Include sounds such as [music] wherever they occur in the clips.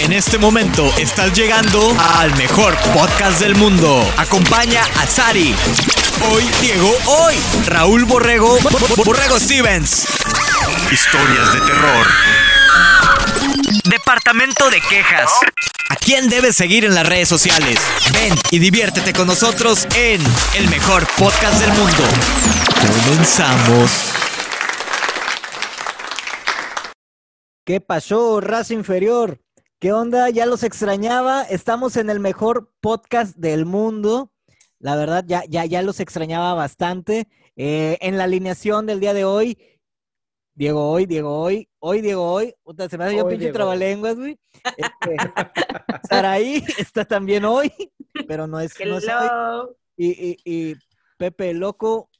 En este momento estás llegando al mejor podcast del mundo. Acompaña a Sari. Hoy, Diego, hoy. Raúl Borrego, Borrego Stevens. Historias de terror. Departamento de quejas. ¿A quién debes seguir en las redes sociales? Ven y diviértete con nosotros en el mejor podcast del mundo. Comenzamos. ¿Qué pasó, raza inferior? ¿Qué onda? Ya los extrañaba. Estamos en el mejor podcast del mundo. La verdad, ya, ya, ya los extrañaba bastante. Eh, en la alineación del día de hoy, Diego hoy, Diego hoy, hoy, Diego hoy. Puta, se me hace yo pinche Diego. trabalenguas, güey. Este, [laughs] Saraí está también hoy, pero no es, [laughs] no es hoy. Y, y, y Pepe Loco,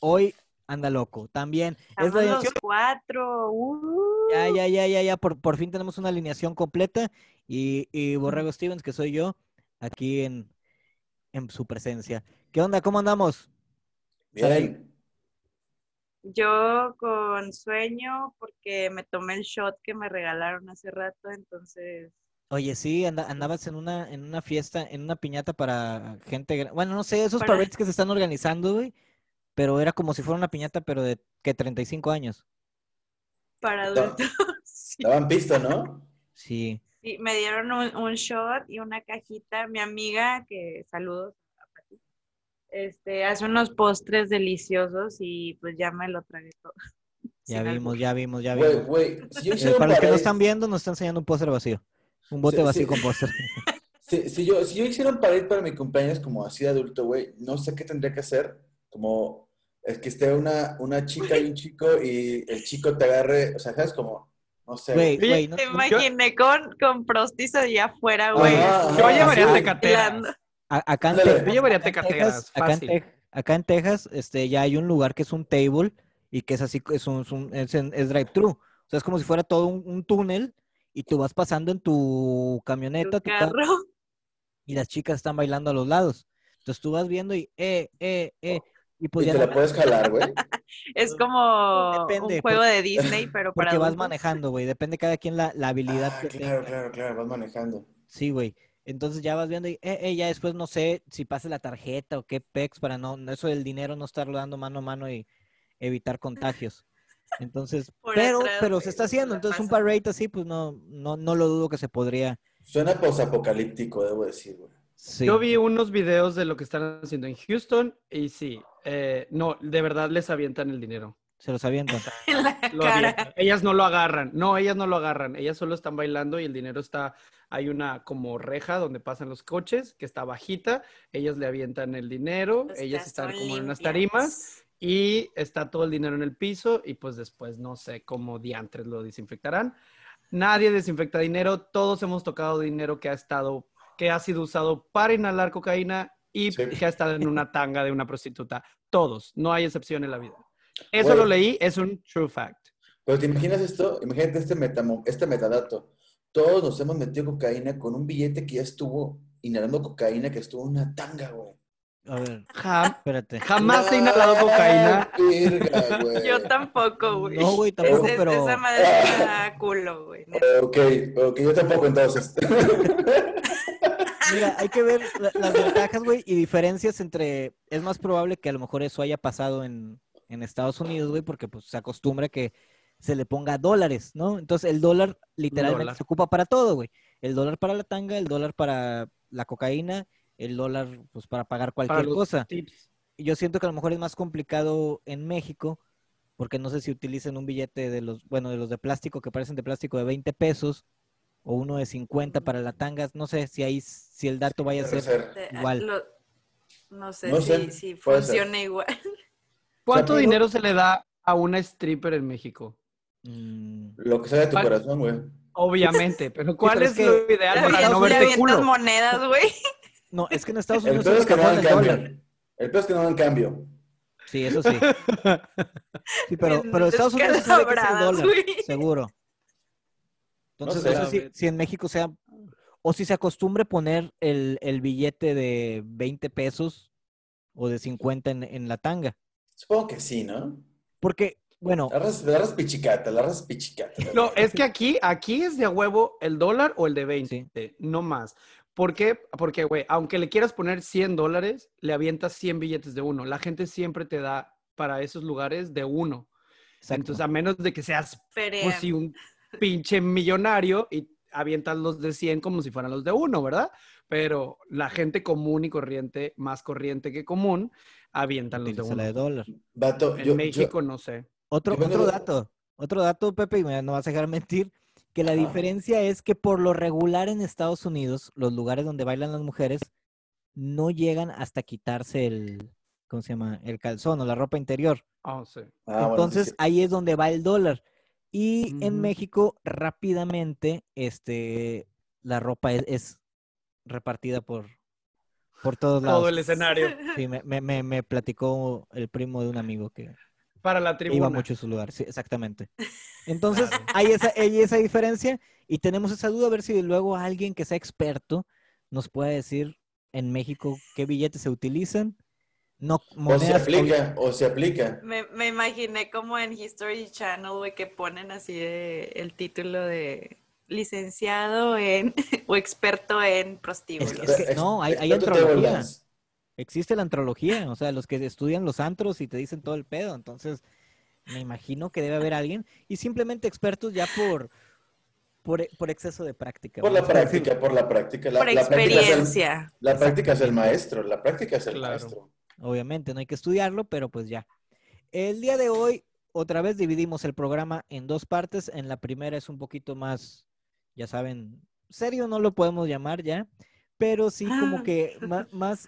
hoy anda loco. También. Es la Estamos los cuatro. uh. Ya, ya, ya, ya, ya. Por, por fin tenemos una alineación completa. Y, y Borrego Stevens, que soy yo, aquí en, en su presencia. ¿Qué onda? ¿Cómo andamos? Bien. Yo con sueño porque me tomé el shot que me regalaron hace rato, entonces Oye, sí, anda- andabas en una, en una fiesta, en una piñata para gente. Bueno, no sé, esos Para- parades que se están organizando, güey. Pero era como si fuera una piñata, pero de que 35 años. para adultos. [laughs] sí. Daban pista, ¿no? [laughs] Sí. Sí, me dieron un, un shot y una cajita. Mi amiga, que saludos a Pati, este, hace unos postres deliciosos y pues ya me lo tragué todo. [laughs] Ya Sin vimos, ya vimos, ya vimos. si Eh, para los que no están viendo, nos está enseñando un póster vacío. Un bote Sí, vacío sí. con póster. Si, si yo, si yo hiciera un parade para mi cumpleaños como así de adulto, güey, no sé qué tendría que hacer. Como es que esté una, una chica y un chico y el chico te agarre, o sea, ¿sabes? Como, no sé. Güey, güey. güey, no- Te imaginé con, con prostizo allá afuera, güey. Ajá, Yo llevaría tecateras. acá en Yo llevaría acá en tecateras, Texas- acá en fácil. Tex- acá en Texas, este, ya hay un lugar que es un table y que es así, es un, es un- es en- es drive-thru. O sea, es como si fuera todo un, un túnel y tú vas pasando en tu camioneta Tu tu ca- carro. y las chicas están bailando a los lados. Entonces tú vas viendo y, eh, eh, eh, y pues Y ya te la puedes jalar, güey. [laughs] Es como Depende, un juego de Disney, pero para porque vas manejando, güey. Depende cada quien la, la habilidad Ah, que claro, tenga. claro, claro, vas manejando. Sí, güey. Entonces ya vas viendo y, eh, eh, ya después no sé si pase la tarjeta o qué pex para no, eso del dinero no estarlo dando mano a mano y evitar contagios. Entonces, [laughs] Por pero, atrás, pero se está haciendo. Entonces un parade así, pues no, no, no lo dudo que se podría. Suena posapocalíptico, debo decir, güey. Sí. Yo vi unos videos de lo que están haciendo en Houston y sí, eh, no, de verdad les avientan el dinero. Se los avientan. [laughs] Lo cara. avientan. Ellas no lo agarran, no, ellas no lo agarran, ellas solo están bailando y el dinero está, hay una como reja donde pasan los coches que está bajita, ellas le avientan el dinero, Las ellas están como en unas tarimas y está todo el dinero en el piso y pues después no sé cómo diantres lo desinfectarán. Nadie desinfecta dinero, todos hemos tocado dinero que ha estado, que ha sido usado para inhalar cocaína y Sí. que ha estado en una tanga de una prostituta. Todos, no hay excepción en la vida. Eso Güey. lo leí, es un true fact. Pero te imaginas esto, imagínate este, metamo- este metadato. Todos nos hemos metido cocaína con un billete que ya estuvo inhalando cocaína, que estuvo en una tanga, güey. A ver, Ja- espérate. jamás he inhalado cocaína. [laughs] Güey. Yo tampoco, güey. No, güey, tampoco, Ese- pero. Esa madre está culo, güey. Ok, ok, yo tampoco entonces. [laughs] Mira, hay que ver la- las ventajas, güey, y diferencias entre. Es más probable que a lo mejor eso haya pasado en, en Estados Unidos, güey, porque pues se acostumbra que se le ponga dólares, ¿no? Entonces el dólar literalmente Dólar. se ocupa para todo, güey. El dólar para la tanga, el dólar para la cocaína, el dólar pues para pagar Para cualquier los cosa. tips. Y Yo siento que a lo mejor es más complicado en México, porque no sé si utilicen un billete de los, bueno, de los de plástico que parecen de plástico de 20 pesos o uno de 50 para la tanga. No sé si ahí, si el dato vaya a ser ser. Te- Igual. lo- no sé No si, sé, si funciona igual. [laughs] ¿Cuánto dinero se le da a una stripper en México? Mm, Lo que sale de tu ¿Cuál? corazón, güey. Obviamente, pero [laughs] ¿cuál pero es es, que- lo ideal para no verte culo? monedas, güey. [laughs] No, es que en Estados El Unidos peor se es que no dan el dólar. cambio. El peor es que no dan cambio. Sí, eso sí. Sí, pero, pero Estados Unidos sí sabe que es el dólar, seguro. Entonces, No no sé. si, si en México sea, o si se acostumbre poner el, el billete de 20 pesos o de 50 en, en la tanga. Supongo que sí, ¿no? Porque Bueno, La raza, la raza es pichicata, la raza es pichicata. la No, es que aquí, aquí es de a huevo el dólar o el de 20, no más. ¿Por qué? Porque, güey, aunque le quieras poner 100 dólares, le avientas 100 billetes de uno. La gente siempre te da para esos lugares de uno. exacto. Entonces, a menos de que seas, pues sí, un pinche millonario y avientas los de 100 como si fueran los de uno, ¿verdad? Pero la gente común y corriente, más corriente que común, avientan los de Utiliza la uno. de dólar. Vato, En yo, México no sé. Otro, dato, otro dato, Pepe, y me- no vas a dejar mentir, que la Ajá. diferencia es que por lo regular en Estados Unidos, los lugares donde bailan las mujeres no llegan hasta quitarse el, ¿cómo se llama? El calzón o la ropa interior. Ah, sí. yo- Ah, bueno, sí, Entonces sí. ahí es donde va el dólar. Y en. México rápidamente este, la ropa es, es repartida por, por todos lados. Todo el escenario [laughs] Sí, me, me- me- me platicó el primo de un amigo que, para la tribuna. iba mucho a su lugar. Sí, exactamente. [laughs] Entonces Claro. hay, esa, hay esa diferencia y tenemos esa duda a ver si luego alguien que sea experto nos puede decir en México qué billetes se utilizan. No, O se aplica, o se aplica. Me, me imaginé como en History Channel, güey, que ponen así de, el título de licenciado en [laughs] o experto en prostíbulos. Es que- no, hay- hay dance. Existe la antrología, o sea, los que estudian los antros y te dicen todo el pedo. Entonces, me imagino que debe haber alguien y simplemente expertos ya por por, por exceso de práctica. Por la práctica, por la práctica. La, Por la práctica es el- experiencia. la práctica es el maestro, la práctica es el Claro. maestro. Obviamente, no hay que estudiarlo, pero pues ya. El día de hoy, otra vez dividimos el programa en dos partes. En la primera es un poquito más, ya saben, serio no lo podemos llamar ya, pero sí como Ah. que más,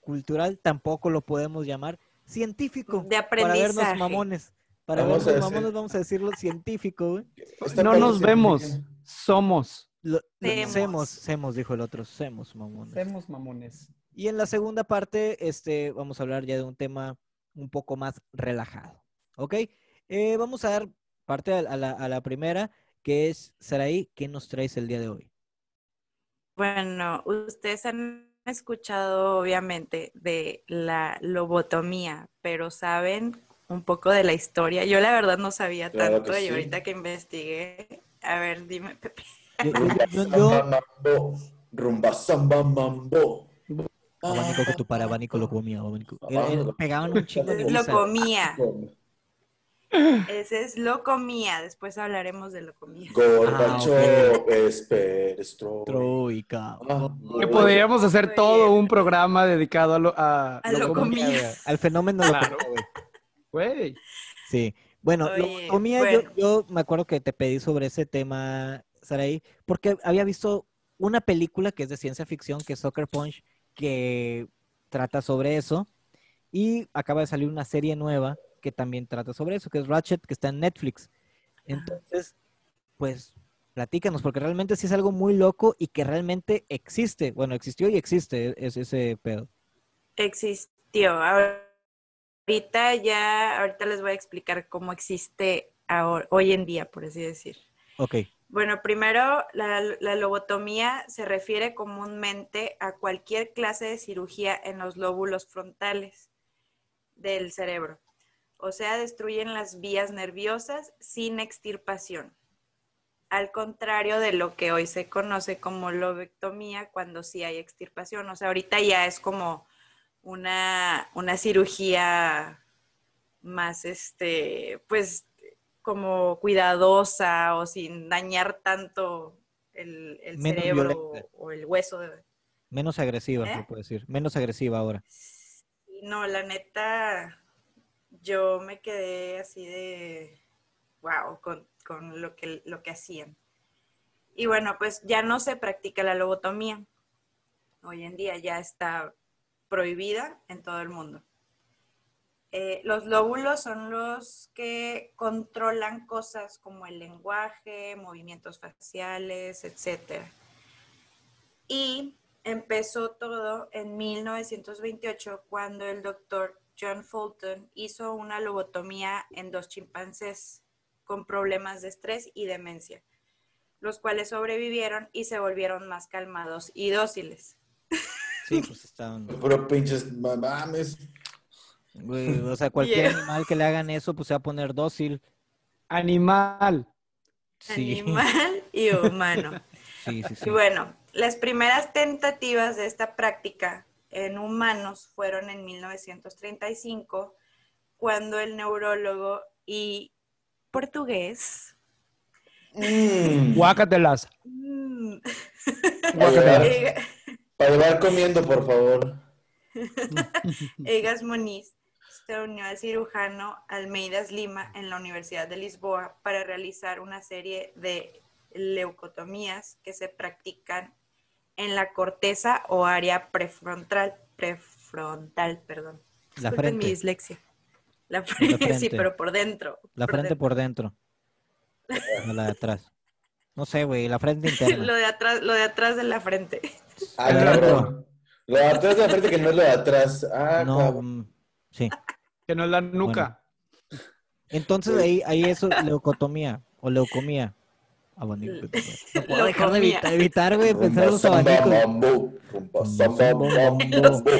cultural tampoco lo podemos llamar. Científico. De Para vernos aprendizaje. mamones. Para Vamos a vernos decir- mamones vamos a decirlo científico, güey. No nos vemos, somos. Lo- lo- Semos. semos, semos, dijo el otro, semos mamones. Somos mamones. Y en la segunda parte, este, vamos a hablar ya de un tema un poco más relajado. ¿Ok? Eh, vamos a dar parte a, la, a la primera, que es, Saraí, ¿qué nos traes el día de hoy? Bueno, ustedes han escuchado obviamente de la lobotomía, pero saben un poco de la historia. Yo la verdad no sabía Claro tanto y sí. ahorita que investigué, a ver, dime, Pepe. Yo, yo- Rumba, yo- samba, yo- mambo. Rumba, samba, mambo. Abanico que tu para abanico lo comía, abanico. Pegaban un chingo de Lo comía, ese es lo comía, después hablaremos de lo comía. Gorbachev, perestroika. Troika. Ah, Que podríamos hacer Muy todo bien. un programa dedicado a lo, a, A lo comía. comía. Al fenómeno Claro. locomotor, güey. Sí. Bueno, Oye, bueno. Yo, yo me acuerdo que te pedí sobre ese tema, Saraí, porque había visto una película que es de ciencia ficción, que es Soccer Punch, que trata sobre eso. Y acaba de salir una serie nueva que también trata sobre eso, que es Ratchet, que está en Netflix. Entonces, pues, platícanos, porque realmente sí es algo muy loco y que realmente existe. Bueno, existió y existe es, ese pedo. Existió. Ahorita ya, ahorita les voy a explicar cómo existe ahora- hoy en día, por así decir. Ok. Bueno, primero, la, lobotomía se refiere comúnmente a cualquier clase de cirugía en los lóbulos frontales del cerebro. O sea, destruyen las vías nerviosas sin extirpación. Al contrario de lo que hoy se conoce como lobectomía, cuando sí hay extirpación. O sea, ahorita ya es como una, una cirugía más, este, pues, como cuidadosa o sin dañar tanto el, cerebro violenta. o el hueso. de- Menos agresiva, ¿Eh? se puede decir. Menos agresiva ahora. No, la neta, yo me quedé así de, wow, con, con lo, que, lo que hacían. Y bueno, pues ya no se practica la lobotomía. Hoy en día ya está prohibida en todo el mundo. Eh, los lóbulos son los que controlan cosas como el lenguaje, movimientos faciales, etc. Y empezó todo en 1928 cuando el doctor John Fulton hizo una lobotomía en dos chimpancés con problemas de estrés y demencia, los cuales sobrevivieron y se volvieron más calmados y dóciles. Sí, pues estaban. Puro pinches mames. Güey, o sea, [laughs] cualquier Yeah. animal que le hagan eso, pues se va a poner dócil. Animal. Sí, Animal y [laughs] humano. sí, sí, sí. Y bueno, las primeras tentativas de esta práctica en humanos fueron en 1935, cuando el neurólogo y portugués Mm. Guácatelas. mm, [laughs] Para llevar, Ega- para llevar comiendo, por favor. Egas Moniz se unió al cirujano Almeidas Lima en la Universidad de Lisboa para realizar una serie de leucotomías que se practican en la corteza o área prefrontal, prefrontal, perdón. La Disculpen mi frente. dislexia. La frente, sí, frente. pero por dentro. La frente dentro. por dentro. No la de atrás. No sé, güey, la frente [laughs] interna. Lo de atrás, lo de atrás de la frente. Ah, cabrón. Lo de atrás de la frente que no es lo de atrás. Ah, No, mm, sí. Que no es la nuca. Entonces ahí, ahí eso, leucotomía o leucomía. Ah, bueno, no puedo dejar de leucomía. evitar, evitar, güey, pensar en los abanicos.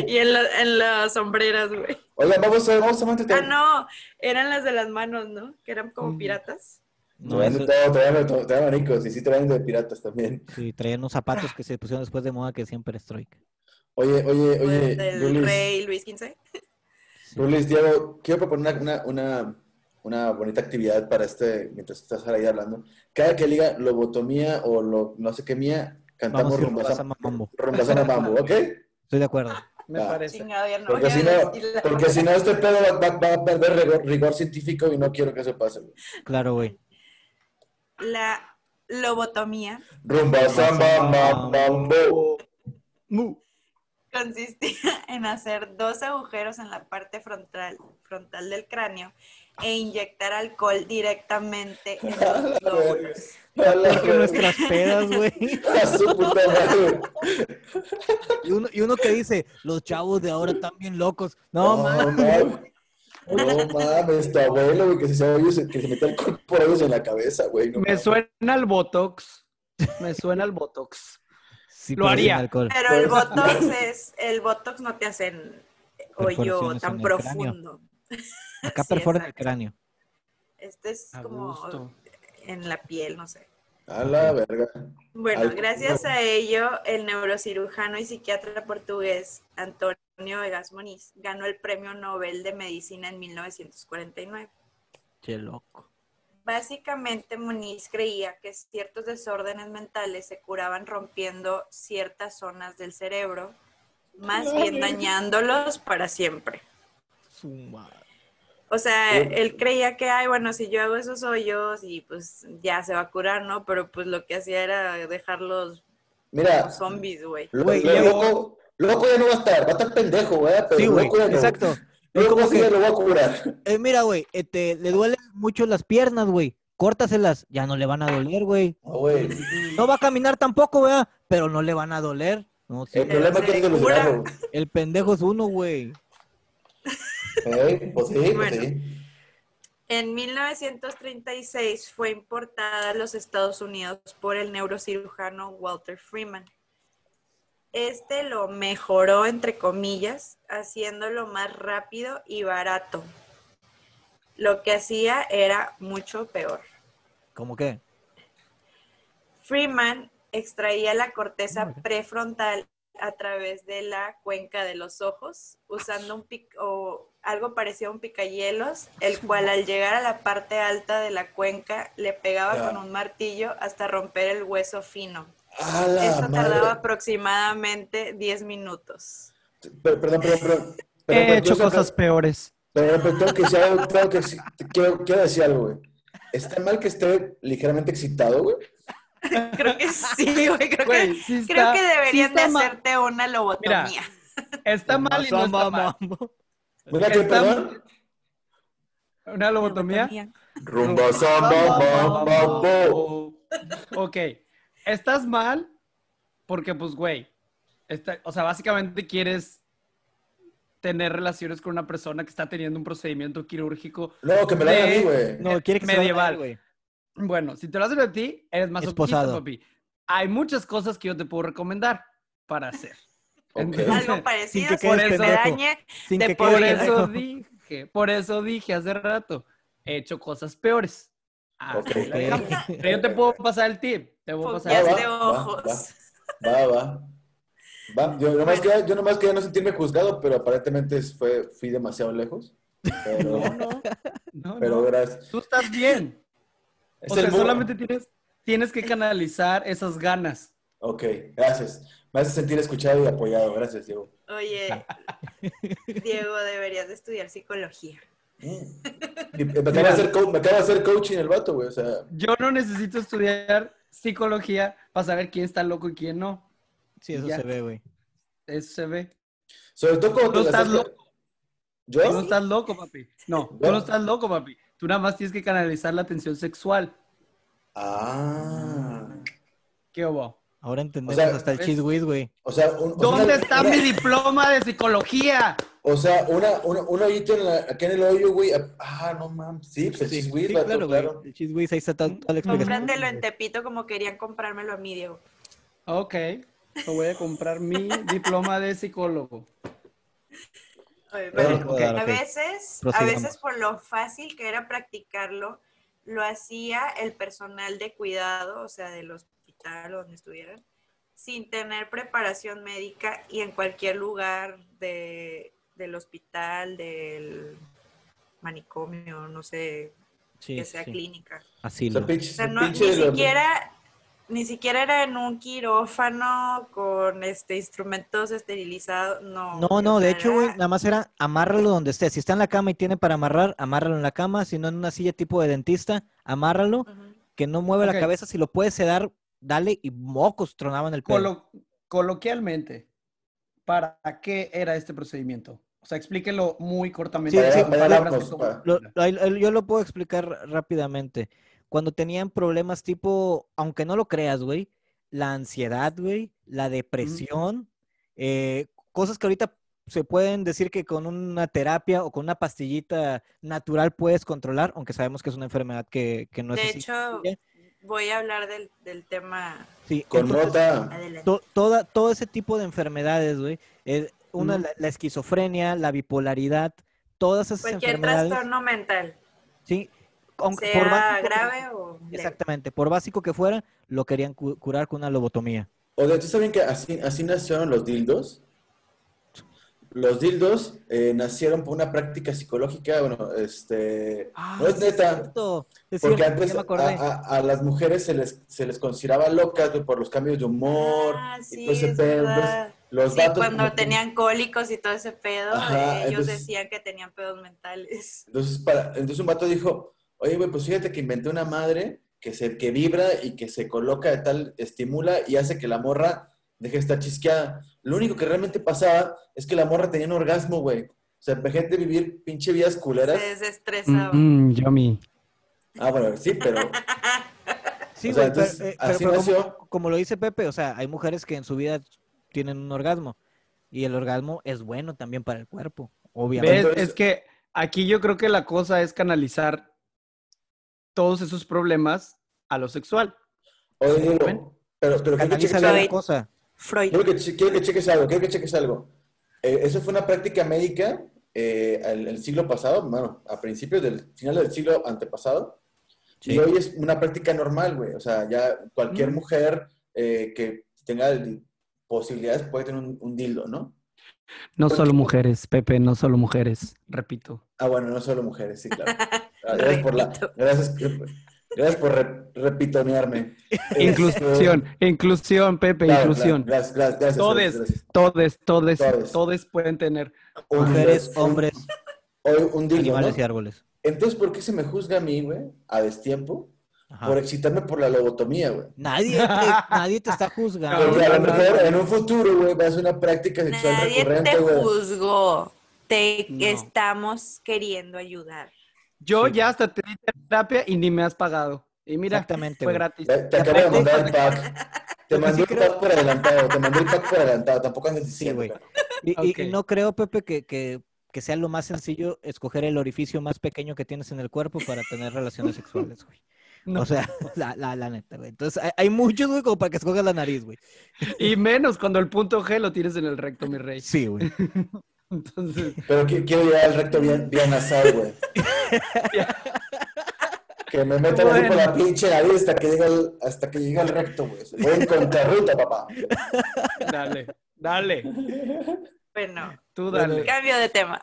Y en, la- en las sombreras, güey. Oigan, vamos a, vamos a Ah, mantener. no, eran las de las manos, ¿no? Que eran como Mm. piratas. No, de eso- todo, te van abanicos y sí te van de piratas también. sí, traían unos zapatos que se pusieron después de moda que siempre Strike. Oye, oye, oye, del Lulis, rey Luis XV. Lulis, Diego, quiero proponer una, una, una, una bonita actividad para este, mientras estás ahí hablando. Cada que diga lobotomía o lo, no sé qué mía, cantamos Vamos a ir rumba, rumba, samba, samba, mambo. rumba, samba, mambo, ¿ok? Estoy de acuerdo. Me Ah. parece. No Porque voy si a no, la- porque si no este pedo va, va- va a perder rigor, rigor científico y no quiero que eso pase. güey. Claro, güey. La lobotomía Rumba, samba, mam- mambo. Mu. Consistía [laughs] en hacer dos agujeros en la parte frontal, frontal del cráneo e inyectar alcohol directamente en [laughs] los lóbulos. A la Porque verga. nuestras pedas, güey. [laughs] A su puta madre. Y uno, y uno que dice, los chavos de ahora están bien locos. No, No, mames. No mames, tu abuelo, güey, que se, oye, que se mete alcohol por hoyos en la cabeza, güey. no Me suena el Botox. Me suena el Botox. Sí, Lo haría. alcohol. Pero el botox es, el botox no te hacen hoyo tan en el cráneo. profundo. [laughs] Acá Sí, perforan el cráneo. Este es A como gusto. en la piel, no sé. A la verga. Bueno, Al- gracias a ello, el neurocirujano y psiquiatra portugués Antonio Egas Moniz ganó el Premio Nobel de Medicina en 1949. Che, loco. Básicamente, Moniz creía que ciertos desórdenes mentales se curaban rompiendo ciertas zonas del cerebro, más bien dañándolos para siempre. O sea, él creía que, ay, bueno, si yo hago esos hoyos y pues ya se va a curar, ¿no? Pero pues lo que hacía era dejarlos Mira, como zombies, güey. loco, loco ya no va a estar, va a estar pendejo, güey, pero Sí, güey, ya no. Es como ya lo va a curar. eh, mira, güey, este, le duelen mucho las piernas, güey. Córtaselas, ya no le van a doler, güey. Ah. No va a caminar tampoco, güey, pero no le van a doler. No, sí, El problema es que cura. solucionarlo. el pendejo es uno, güey. ¿Eh? Pues sí, pues Bueno. sí. En 1936 fue importada a los Estados Unidos por el neurocirujano Walter Freeman. Este lo mejoró, entre comillas, haciéndolo más rápido y barato. Lo que hacía era mucho peor. ¿Cómo qué? Freeman extraía la corteza prefrontal a través de la cuenca de los ojos, usando un pic o algo parecido a un picahielos, el cual al llegar a la parte alta de la cuenca le pegaba con un martillo hasta romper el hueso fino. Esto tardaba madre. aproximadamente 10 minutos. Per- Perdón, perdón, perdón. He hecho cosas peores. Pero, pero tengo que decir algo, tengo que decir- quiero, quiero decir algo, güey. ¿Está mal que esté ligeramente excitado, güey? [laughs] Creo que sí, güey. Creo, Güey, que, sí creo está- que sí deberían de está mal. hacerte una lobotomía. Está mal y no está mal. Mira que, Está- perdón. ¿Una lobotomía? Rumba, samba, mambo. Ok. Estás mal porque, pues, güey. está- o sea, básicamente quieres tener relaciones con una persona que está teniendo un procedimiento quirúrgico. No, que me lo hagan a mí, güey. No, quiere que se Medieval. vaya, güey. Bueno, si te lo hacen a ti, eres más Esposado. papi. Hay muchas cosas que yo te puedo recomendar para hacer. [laughs] Ok. Algo parecido, que sin que me pendejo. dañe. Sin que por Por eso eso dije, por eso dije hace rato, he hecho cosas peores. Ah, Ok. ahí la dejamos. [laughs] Pero yo te puedo pasar el tip. Te puedo pasar el tip. va, ojos. Va, va. Va, Yo nomás, quería, yo nomás quería no sentirme juzgado, pero aparentemente fue, fui demasiado lejos. Pero, No, no, no, pero no. gracias. Tú estás bien. Es O sea, solamente tienes, tienes que canalizar esas ganas. Ok, gracias. Me hace sentir escuchado y apoyado. Gracias, Diego. Oye, [laughs] Diego, deberías de estudiar psicología. Y me, acaba de hacer co- me acaba de hacer coaching el vato, güey. O sea, Yo no necesito estudiar psicología para saber quién está loco y quién no. Sí, eso Ya. se ve, güey. Eso se ve. sobre todo cuando Tú te estás loco. ¿Yo? Tú no estás loco, papi. No, tú no estás loco, papi. Tú nada más tienes que canalizar la tensión sexual. Ah. ¿Qué hubo? Ahora entendemos O sea, hasta el ¿ves? cheese whiz, güey. O sea, un- o sea, ¿Dónde una- está [laughs] mi diploma de psicología? O sea, una, una, un hoyito en la, acá en el hoyo, güey. Ah, no mames. Sí, pues el Sí, chisguis, sí, vato, claro. El cheese whiz, ahí está toda, toda la explicación. Cómpratelo en Tepito como querían comprármelo a mí, Diego. Ok, te voy a comprar mi [laughs] diploma de psicólogo. Oye, Bueno, a veces, a veces por lo fácil que era practicarlo, lo hacía el personal de cuidado, o sea, del hospital o donde estuvieran, sin tener preparación médica y en cualquier lugar de, del hospital, del manicomio, no sé, Sí, que sea sí. clínica. Así O sea, lo. pinche, O sea, no, ni siquiera, ni siquiera era en un quirófano con este instrumentos esterilizados, no. No, no, de hecho, güey, nada más era amárralo donde esté. Si está en la cama y tiene para amarrar, amárralo en la cama. Si no en una silla tipo de dentista, amárralo. Que no mueve Ok. la cabeza. Si lo puedes sedar, dale. Y mocos tronaban el pelo. Colo- coloquialmente, ¿para qué era este procedimiento? O sea, explíquelo muy cortamente. Sí, sí, Palabras Lo- yo lo puedo explicar rápidamente. Cuando tenían problemas tipo, aunque no lo creas, güey, la ansiedad, güey, la depresión, eh, cosas que ahorita se pueden decir que con una terapia o con una pastillita natural puedes controlar, aunque sabemos que es una enfermedad que, que no de es así. hecho, voy a hablar del, del tema Sí, Con entonces, to- toda, todo ese tipo de enfermedades, güey, eh, una, la, la esquizofrenia, la bipolaridad, todas esas Cualquier enfermedades, trastorno mental, sí, aunque sea por básico grave o. Exactamente, por básico que fuera, lo querían cu- curar con una lobotomía. O de hecho, ¿saben que así, así nacieron los dildos? Los dildos eh, nacieron por una práctica psicológica, bueno, este... no es neta, cierto, es porque cierto, antes a, acordé. a- a las mujeres se les, se les consideraba locas por los cambios de humor Ah, y sí, todo ese es pedo. Los Sí, vatos cuando tenían cólicos y todo ese pedo, Ajá, eh, ellos entonces- decían que tenían pedos mentales. Entonces, para, entonces un vato dijo, oye, güey, pues fíjate que inventé una madre que, se, que vibra y que se coloca de tal, estimula y hace que la morra deje de estar chisqueada. Lo único que realmente pasaba es que la morra tenía un orgasmo, güey. O sea, gente vivir pinche vidas culeras. Se desestresaba. Mm, yummy. Ah, bueno, sí, pero [laughs] Sí, o sea, pero, eh, pero- así pero nació. como, como lo dice Pepe, o sea, hay mujeres que en su vida tienen un orgasmo y el orgasmo es bueno también para el cuerpo, obviamente. Es que aquí yo creo que la cosa es canalizar todos esos problemas a lo sexual. Oye, ¿Ven? pero, pero quiero que cheques algo. la cosa. Freud. Quiero que, che- quiero que cheques algo, quiero que cheques algo. Eh, eso fue una práctica médica eh, el, el siglo pasado, bueno, a principios del final del siglo antepasado. Sí. Y hoy es una práctica normal, güey. O sea, ya cualquier Mm. mujer eh, que tenga posibilidades puede tener un, un dildo, ¿no? No ¿Por solo mujeres, Pepe, no solo mujeres, repito. Ah, bueno, no solo mujeres, sí, claro. [laughs] Ah, Gracias por la, gracias, gracias por re- repitonearme. [laughs] Inclusión, inclusión, Pepe, Claro, inclusión. claro, Gracias, gracias, gracias. Todes, gracias. todes, todes, Todes. todes pueden tener. Un- Mujeres, un- hombres, Hoy un dildo, animales ¿no? y árboles. Entonces, ¿por qué se me juzga a mí, güey, a destiempo? Ajá. Por excitarme por la lobotomía, güey. Nadie, te, [laughs] nadie te está juzgando. Porque a lo mejor en un futuro, güey, va a ser una práctica sexual Nadie recurrente, te güey. juzgó. Te No. estamos queriendo ayudar. Yo Sí. ya hasta te di terapia y ni me has pagado. Y mira, Exactamente, fue gratis. Te, te acabo de mandar el pack. [laughs] Te mandé sí el creo- pack por adelantado. Te mandé el pack por adelantado. Tampoco andes Sí, diciendo. güey. cara. Y, y- no creo, Pepe, que, que, que sea lo más sencillo escoger el orificio más pequeño que tienes en el cuerpo para tener relaciones sexuales, güey. No. O sea, [laughs] la, la, la neta, güey. Entonces, hay, hay muchos, güey, como para que escogas la nariz, güey. [laughs] Y menos cuando el punto G lo tienes en el recto, mi rey. Sí, güey. [laughs] Entonces, Pero qui- quiero llegar al recto bien, bien nasal, güey. Que me metan así por la pinche nariz hasta que llegue al, hasta que llegue al recto, güey. Voy en contrarruta, papá. dale, dale, Bueno, tú dale. cambio de tema.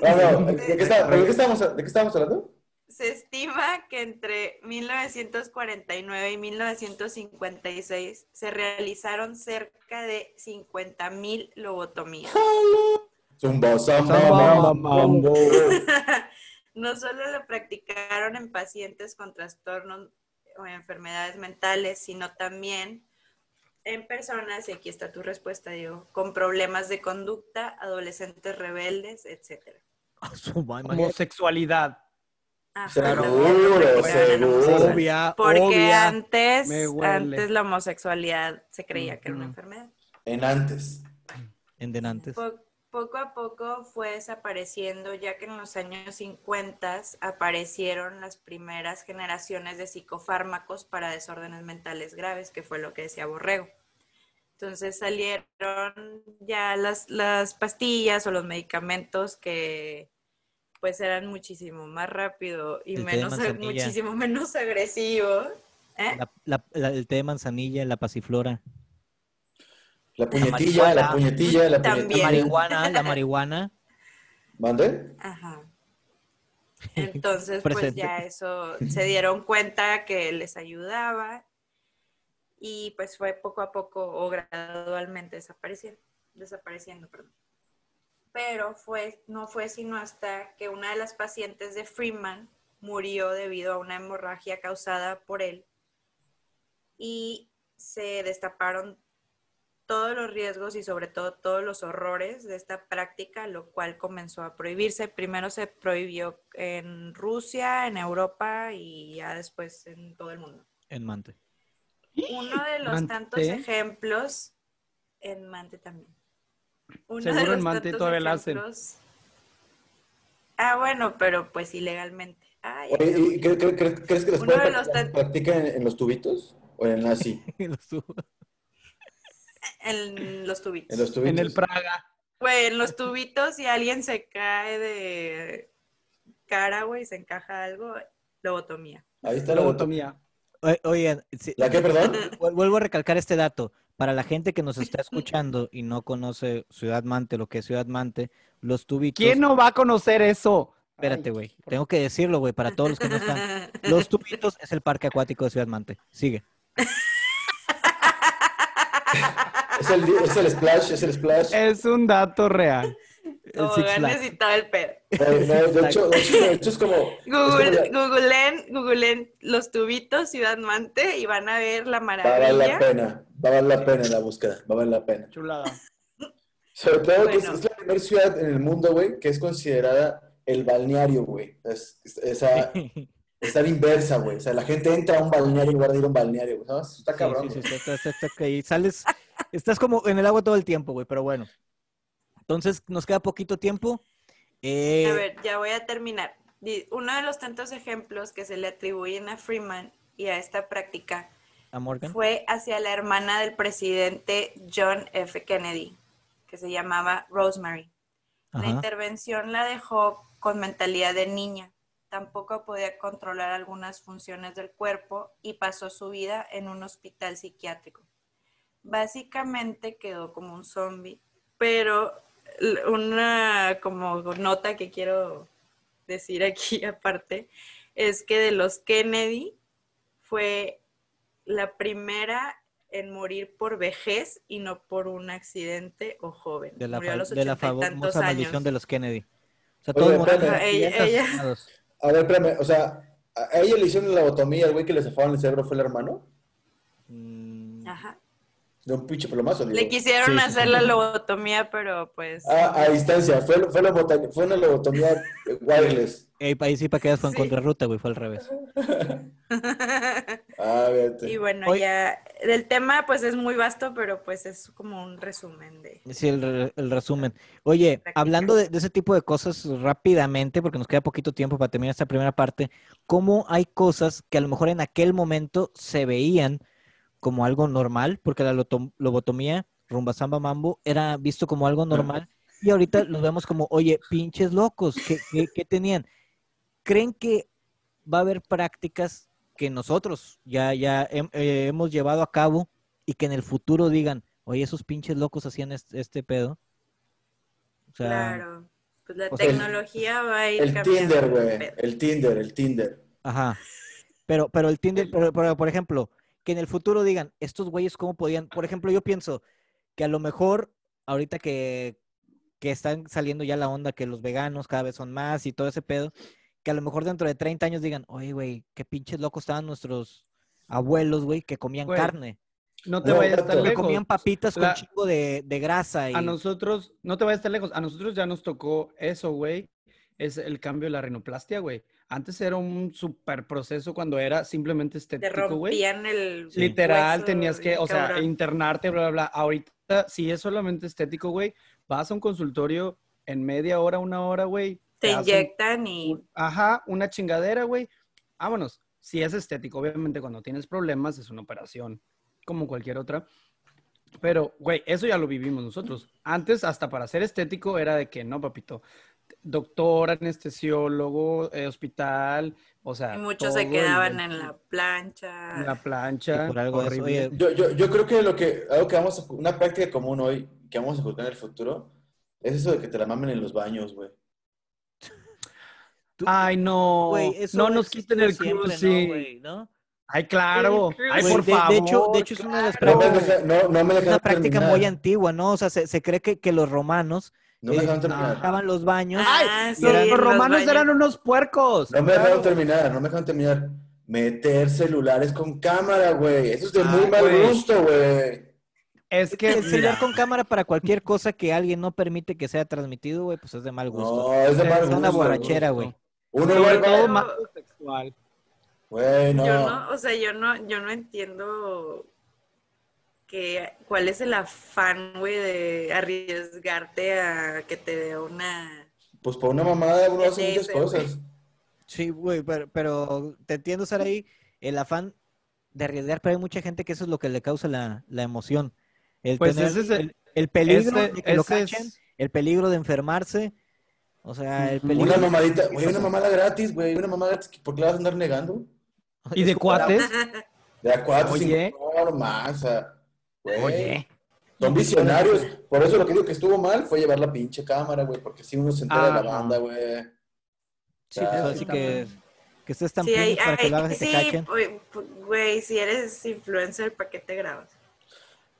Bueno, ¿de qué, está- ¿de qué estábamos, ¿de qué estábamos hablando? Se estima que entre 1949 y 1956 se realizaron cerca de 50.000 lobotomías. Zumba, [laughs] mambo. No solo lo practicaron en pacientes con trastornos o enfermedades mentales, sino también en personas, y aquí está tu respuesta, Diego, con problemas de conducta, adolescentes rebeldes, etc. A [laughs] Seguro, Porque seguro. Obvia, Porque obvia. antes, antes la homosexualidad se creía que era una enfermedad. En antes. En denantes. Po- poco a poco fue desapareciendo, ya que en los años 50 aparecieron las primeras generaciones de psicofármacos para desórdenes mentales graves, que fue lo que decía Borrego. Entonces salieron ya las, las pastillas o los medicamentos que pues eran muchísimo más rápido y El menos, muchísimo [laughs] menos agresivos. ¿eh? La- la- la- el té de manzanilla, la pasiflora. La puñetilla, la puñetilla, la También. La puñetilla. marihuana, la marihuana. ¿Mande? Ajá. [laughs] Entonces, pues ya eso se dieron cuenta que les ayudaba y pues fue poco a poco o gradualmente desapareciendo, desapareciendo, perdón. Pero fue, no fue sino hasta que una de las pacientes de Freeman murió debido a una hemorragia causada por él y se destaparon todos los riesgos y sobre todo todos los horrores de esta práctica, lo cual comenzó a prohibirse. Primero se prohibió en Rusia, en Europa y ya después en todo el mundo. En Mante. Uno de los Mante. tantos ejemplos, en Mante también. Uno de Seguro en los Mante todavía la hacen. Ah, bueno, pero pues ilegalmente. Ay, Oye, ¿y cre- cre- cre- ¿Crees que las Uno de los practican en, en los tubitos? ¿O en así? Lo subo. en los tubitos. En los tubitos. En el Praga. Güey, en los tubitos, si alguien se cae de cara, güey, se encaja algo, lobotomía. Ahí está la Lobotomía. Oye, Oigan, sí, ¿La qué, perdón? vu- vuelvo a recalcar este dato. Para la gente que nos [laughs] está escuchando y no conoce Ciudad Mante, lo que es Ciudad Mante, los tubitos. ¿Quién no va a conocer eso? Espérate, güey. Tengo que decirlo, güey, para todos los que no están. Los [laughs] tubitos es el parque acuático de Ciudad Mante. Sigue. [laughs] Es el, es el splash, es el splash. Es un dato real. El Como Flags. necesitaba el pedo. Eh, no, de, hecho, de, hecho, de hecho es como... es como Google, la- googleen, googleen los tubitos Ciudad Mante y van a ver la va a valer la maravilla. pena, va a valer la pena la búsqueda, va a valer la pena. Chulada. Sobre todo que es, Bueno. es la primera ciudad en el mundo, güey, que es considerada el balneario, güey. Es, es- esa, [laughs] está inversa, güey. O sea, la gente entra a un balneario en lugar de ir a un balneario, güey. ¿no? Está Sí, cabrón, sí, sí, güey. está- está- está- está ahí. Sales, estás como en el agua todo el tiempo, güey, pero bueno. Entonces, nos queda poquito tiempo. Eh, A ver, ya voy a terminar. Uno de los tantos ejemplos que se le atribuyen a Freeman y a esta práctica a Morgan. fue hacia la hermana del presidente John F. Kennedy, que se llamaba Rosemary. La intervención la dejó con mentalidad de niña. Tampoco podía controlar algunas funciones del cuerpo y pasó su vida en un hospital psiquiátrico. Básicamente quedó como un zombie, pero una como nota que quiero decir aquí [laughs] aparte es que de los Kennedy fue la primera en morir por vejez y no por un accidente o joven. De la, Murió a los de la famosa maldición de los Kennedy. O sea, accidentes ella- asesinados. A ver, espérame, o sea, ¿a ella le hicieron la lobotomía, el güey que le zafaban el cerebro fue el hermano? Mm, Ajá. De un pinche plomazo, digo. Le quisieron Sí, hacer sí. la lobotomía, pero pues... Ah, a distancia, fue, fue, fue una lobotomía wireless. Ey, ahí sí para que fue en Sí. contrarruta, güey, fue al revés. [laughs] Ah, fíjate. y bueno, ya... El tema pues es muy vasto, pero pues es como un resumen de... Sí, el, re- el resumen. Oye, hablando de, de ese tipo de cosas rápidamente, porque nos queda poquito tiempo para terminar esta primera parte, ¿cómo hay cosas que a lo mejor en aquel momento se veían como algo normal? Porque la loto- lobotomía, rumba samba mambo, era visto como algo normal y ahorita los vemos como, oye, pinches locos, ¿qué, qué- qué tenían? ¿Creen que va a haber prácticas que nosotros ya, ya hem- eh, hemos llevado a cabo y que en el futuro digan, oye, esos pinches locos hacían este, este pedo? O sea, Claro. Pues la o sea, el- tecnología va a ir El cambiando Tinder, el güey. El Tinder, el Tinder. Ajá. Pero, pero el Tinder, pero, pero, por ejemplo, que en el futuro digan, estos güeyes cómo podían, por ejemplo, yo pienso que a lo mejor ahorita que, que están saliendo ya la onda que los veganos cada vez son más y todo ese pedo, que a lo mejor dentro de 30 años digan, oye, güey, qué pinches locos estaban nuestros abuelos, güey, que comían Güey, carne, No te No, vayas tan que lejos. comían papitas con chingo de, de grasa y... A nosotros, no te vayas tan lejos, a nosotros ya nos tocó eso, güey. Es el cambio de la rinoplastia, güey. Antes era un super proceso cuando era simplemente Te estético, güey. el Literal, hueso tenías que, o sea, cabrón. internarte, bla, bla, bla. Ahorita, si es solamente estético, güey, vas a un consultorio en media hora, una hora, güey. Te hacen inyectan y... un- Ajá, una chingadera, güey. Vámonos. Si es estético, obviamente cuando tienes problemas es una operación, como cualquier otra. Pero, güey, eso ya lo vivimos nosotros. Antes, hasta para ser estético, era de que no, papito. Doctor, anestesiólogo, eh, hospital, o sea. y muchos se quedaban el- en la plancha. en la plancha. Por algo horrible. Yo, yo, yo creo que lo que, algo que vamos a, una práctica común hoy, que vamos a encontrar en el futuro, es eso de que te la mamen en los baños, güey. Ay, no. güey, eso no nos quiten el siempre, ¿no, cruising. güey? ¿no? Ay, claro. Ay, por de- favor. de hecho- de hecho es una de las prácticas- no, no me Es dejaron una práctica terminar. muy antigua, ¿no? O sea, se, se cree que, que los romanos No me eh, dejaron terminar. estaban los baños. Ah, sí, Los, romanos baños. eran unos puercos. No me Claro. dejaron terminar, no me dejaron terminar. Meter celulares con cámara, güey. Eso es de muy Ay, mal güey. gusto, güey. Es que, el celular con cámara para cualquier cosa que alguien no permite que sea transmitido, güey, pues es de mal gusto. No, es de mal es una gusto. borrachera, güey. Uno sobre va- todo sexual. Güey, no. Yo no, o sea, yo no, yo no entiendo que cuál es el afán, güey, de arriesgarte a que te dé una Pues por una mamada uno hace muchas cosas. Sí, güey, pero, pero te entiendo, Saraí, el afán de arriesgar, pero hay mucha gente que eso es lo que le causa la, la emoción. El Pues tener ese es el- el, el peligro ese- de que lo es- cachen, el peligro de enfermarse, o sea, el peligro... Una mamadita, güey, una [laughs] mamada gratis, güey, una mamada gratis. ¿Por qué la vas a andar negando? ¿Y de cuates? De a cuatro, Oye. cinco, no, más, o sea, güey. Oye. Son visionarios. Por eso lo que digo que estuvo mal fue llevar la pinche cámara, güey, porque si uno se entera de la Ajá. banda, güey. Sí, pues, Ah, así sí, que, que estés tan Sí, hay- para que lo hagas y te sí, cachen. güey, pu- güey, si eres influencer, ¿para qué te grabas?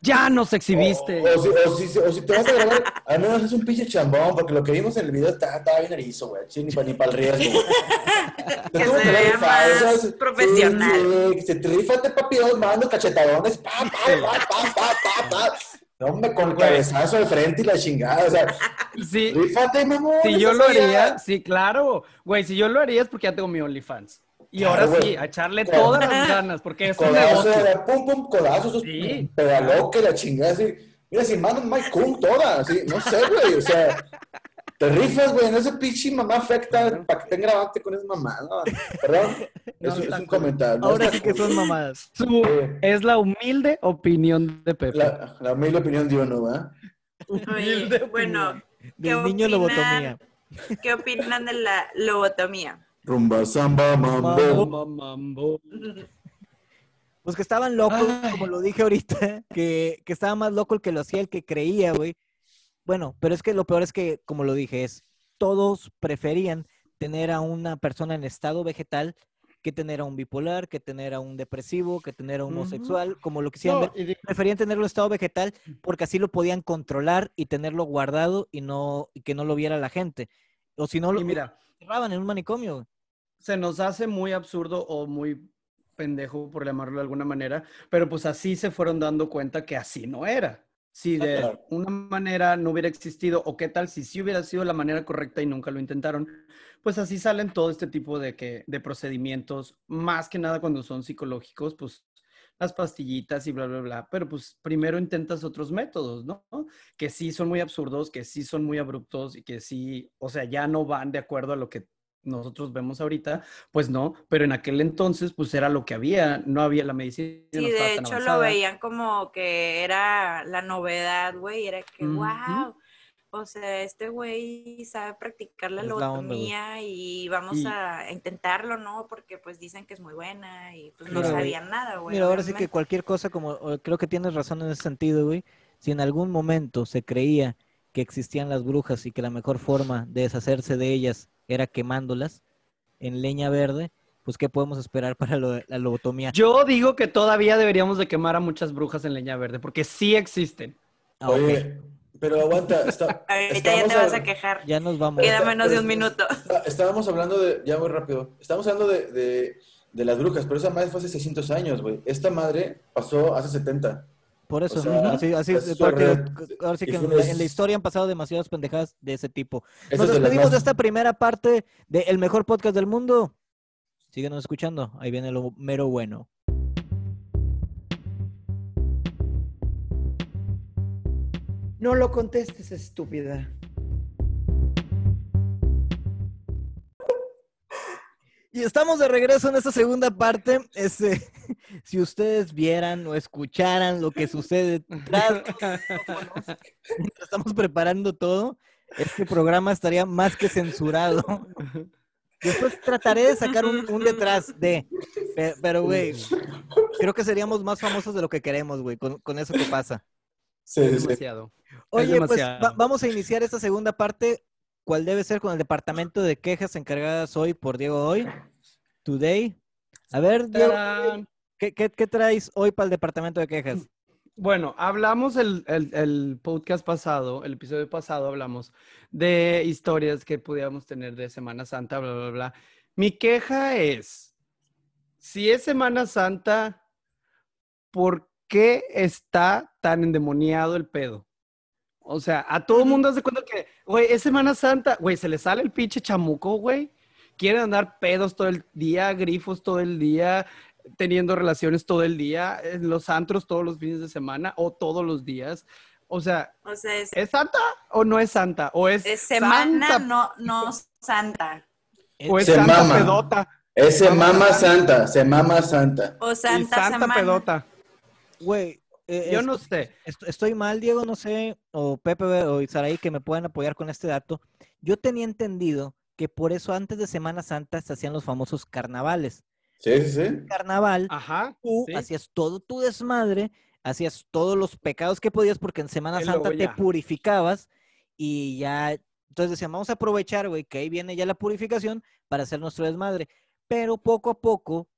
Ya nos exhibiste. O, o si, o, si, o si te vas a grabar, [laughs] al menos es un pinche chambón, porque lo que vimos en el video está- estaba bien erizo, güey. Ni para ni el riesgo, güey. [laughs] Te Que tuvo rifado, más ¿sabes? profesional. Sí, sí, rífate, papi, dos manos, cachetadones, pa, pa, pa, pa, pa, pa, pa. No, hombre, con el cabezazo de frente y la chingada, o sea, Sí, rífate, mamón. si yo lo haría, sí, claro. Güey, si yo lo haría es porque ya tengo mi OnlyFans. Y Claro, ahora sí, a echarle todas las ganas, porque es un negocio. era pum, pum, codazo, esos Sí. pedaloque, la chingada, así. Mira, si mandan Mike Kung toda, así, no sé, güey, o sea, te rifas, güey, en ese pinche mamá afecta para que estén grabante con esa mamá, ¿no? Perdón, [laughs] No es, un- está es un cool. comentario. no Ahora sí que son mamadas. Su- Eh, es la humilde opinión de Pepe. La, la humilde opinión de uno, ¿verdad? Oye, bueno, ¿qué Del niño opinan? lobotomía. ¿qué opinan de la lobotomía? Rumba, samba, mambo. Mambo, mambo. Pues que estaban locos, Ay. como lo dije ahorita, que, que estaba más loco el que lo hacía, el que creía, güey. Bueno, pero es que lo peor es que, como lo dije, es todos preferían tener a una persona en estado vegetal que tener a un bipolar, que tener a un depresivo, que tener a un homosexual, como lo quisieran No, ver. de- Preferían tenerlo en estado vegetal porque así lo podían controlar y tenerlo guardado y no y que no lo viera la gente. O si no lo mira, cerraban en un manicomio. Se nos hace muy absurdo o muy pendejo, por llamarlo de alguna manera, pero pues así se fueron dando cuenta que así no era. Si Ah, de claro. una manera no hubiera existido, o qué tal si sí hubiera sido la manera correcta y nunca lo intentaron, pues así salen todo este tipo de, que, de procedimientos, más que nada cuando son psicológicos, pues las pastillitas y bla, bla, bla, pero pues primero intentas otros métodos, ¿no? Que sí son muy absurdos, que sí son muy abruptos y que sí, o sea, ya no van de acuerdo a lo que nosotros vemos ahorita, pues no, pero en aquel entonces pues era lo que había, no había la medicina. Sí, de tan hecho lo veían como que era la novedad, güey, era que, wow, o sea, este güey sabe practicar la lobotomía y vamos Y- a intentarlo, ¿no? Porque pues dicen que es muy buena y pues no sabían nada, güey. Mira, ahora sí que cualquier cosa, como creo que tienes razón en ese sentido, güey. Si en algún momento se creía que existían las brujas y que la mejor forma de deshacerse de ellas era quemándolas en leña verde, pues ¿qué podemos esperar para lo de la lobotomía? Yo digo que todavía deberíamos de quemar a muchas brujas en leña verde, porque sí existen. Ah. Oye, pero aguanta. Está, [laughs] Ahorita ya te vas a- a quejar. Ya nos vamos. Queda menos de un minuto. está- Estábamos hablando de, ya muy rápido, estábamos hablando de, de, de las brujas, pero esa madre fue hace 600 años, güey. Esta madre pasó hace 70. Por eso, o sea, así, así, es porque ahora sí que en la, en la historia han pasado demasiadas pendejadas de ese tipo. Nos de despedimos más- de esta primera parte de El Mejor Podcast del Mundo. Síguenos escuchando, ahí viene lo mero bueno. No lo contestes, estúpida. Y estamos de regreso en esta segunda parte. Este, [laughs] si ustedes vieran o escucharan lo que sucede tras estamos preparando todo, este programa estaría más que censurado. Después trataré de sacar un, un detrás de, pe- pero güey, creo que seríamos más famosos de lo que queremos, güey, con, con eso que pasa. Sí, Es demasiado. Oye, pues demasiado. va- vamos a iniciar esta segunda parte, cuál debe ser con el departamento de quejas encargadas hoy por Diego Hoy, Today. A ver, Diego, ¡Tarán! ¿qué, qué, qué traes hoy para el departamento de quejas? Bueno, hablamos el, el- el podcast pasado, el episodio pasado, hablamos de historias que pudiéramos tener de Semana Santa, bla, bla, bla. Mi queja es, si es Semana Santa, ¿por qué está tan endemoniado el pedo? O sea, a todo el mundo hace cuenta que, güey, es Semana Santa, güey, se le sale el pinche chamuco, güey. Quieren andar pedos todo el día, grifos todo el día, teniendo relaciones todo el día, en los antros todos los fines de semana o todos los días. O sea, O sea, es, ¿es santa o no es santa? ¿O es, es semana, santa, no, no santa. o es Se santa mama. pedota? Ese mama santa, se mama santa. O Y santa, santa semana. pedota. Güey, eh, Yo es- no sé. est- estoy mal, Diego, no sé, o Pepe o Saraí que me puedan apoyar con este dato. Yo tenía entendido que por eso antes de Semana Santa se hacían los famosos carnavales. Sí, sí, sí. Carnaval, Ajá. tú sí. hacías todo tu desmadre, hacías todos los pecados que podías porque en Semana Santa te purificabas y ya, entonces decían, vamos a aprovechar, güey, que ahí viene ya la purificación para hacer nuestro desmadre. Pero poco a poco,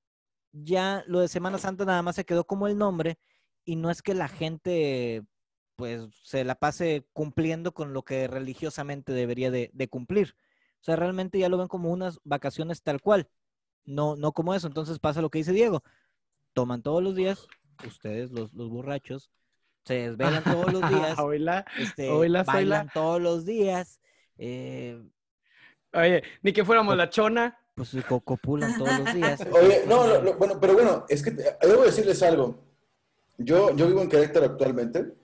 ya lo de Semana Santa nada más se quedó como el nombre y no es que la gente pues se la pase cumpliendo con lo que religiosamente debería de, de cumplir. O sea, realmente ya lo ven como unas vacaciones tal cual, no, no como eso. Entonces pasa lo que dice Diego, toman todos los días, ustedes los, los borrachos, se desvelan todos los días, [laughs] Oíla, este, soyla. bailan todos los días, eh, Oye, ni que fuéramos la chona. pues se co- copulan todos los días. Oye, no, lo- lo- bueno, pero bueno, es que debo decirles algo. Yo, yo vivo en Querétaro actualmente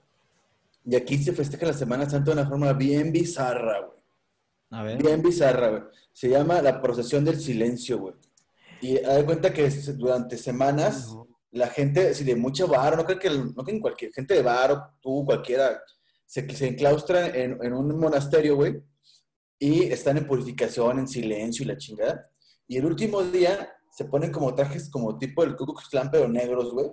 y aquí se festeja la Semana Santa de una forma bien bizarra, güey. A ver. Bien bizarra, güey. Se llama la procesión del silencio, güey. Y haz cuenta que durante semanas la gente, así de mucha bar, no creo que, no que cualquier gente de bar o tú, cualquiera, se, se enclaustran en, en un monasterio, güey, y están en purificación, en silencio y la chingada. Y el último día se ponen como trajes como tipo del Ku Klux Klan, pero negros, güey,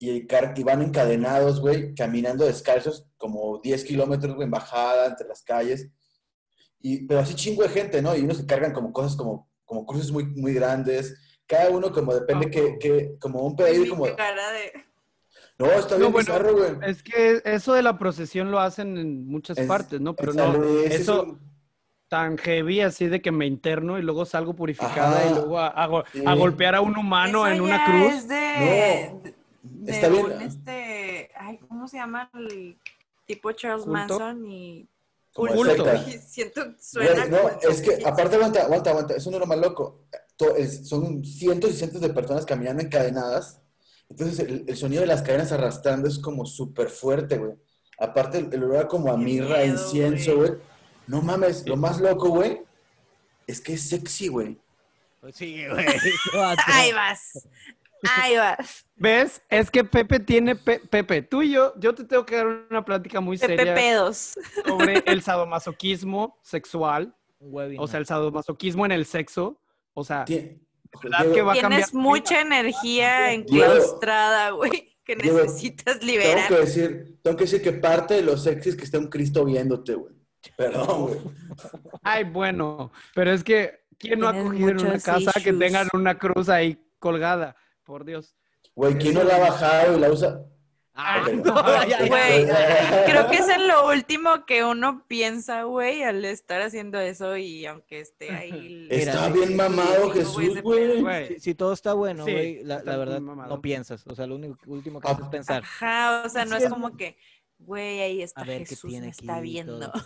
y, car- y van encadenados, güey, caminando descalzos como 10 kilómetros, güey, en bajada entre las calles. Y, pero así chingo de gente, ¿no? Y unos que cargan como cosas como, como cruces muy, muy grandes. Cada uno como depende Ah, que, no. que como un pedido como... cara de... No, está bien No, bueno, bizarro, güey. Es que eso de la procesión lo hacen en muchas partes, ¿no? Pero no, eso, un- tan heavy así de que me interno y luego salgo purificada Ajá. y luego a, a go- Sí. a golpear a un humano Eso en una ya cruz. Es de, No, de- está bien. un, este, ay, ¿cómo se llama el tipo Charles ¿Culto? Manson y Culto. [laughs] siento suena no, es que aparte, aguanta, aguanta, aguanta, eso no es lo más loco. Es- son cientos y cientos de personas caminando encadenadas. Entonces, el, el sonido de las cadenas arrastrando es como súper fuerte, güey. Aparte, el, el olor como a Qué mirra, miedo, incienso, güey. No mames, lo más loco, güey, es que es sexy, güey. Sí, güey. [laughs] Ahí vas. Ahí vas. ¿Ves? Es que Pepe tiene, Pe- Pepe, tú y yo, yo te tengo que dar una plática muy Pepe seria Pedos. sobre el sadomasoquismo sexual, webinar. o sea, el sadomasoquismo en el sexo, o sea, Tie- ¿verdad Diego, que va a cambiar? Tienes mucha energía enclaustrada, güey, que necesitas Tengo liberar. que decir, tengo que decir que parte de los sexy es que está un Cristo viéndote, güey. Perdón, güey. Ay, bueno, pero es que, ¿quién no ha cogido en una casa que tengan una cruz ahí colgada? Por Dios. Güey, ¿quién no la ha bajado y la usa? Ah, Ok. [laughs] no, ya, ya. Güey, creo que es en lo último que uno piensa, güey, al estar haciendo eso y aunque esté ahí. [laughs] Está Mira, bien mamado sí, Jesús, güey, Si, si todo está bueno, Sí, güey, la, verdad no piensas. O sea, lo único último que Ah. haces es pensar. Ajá, o sea, no es como que, güey, ahí está A ver qué Jesús, tiene me aquí está viendo. todo.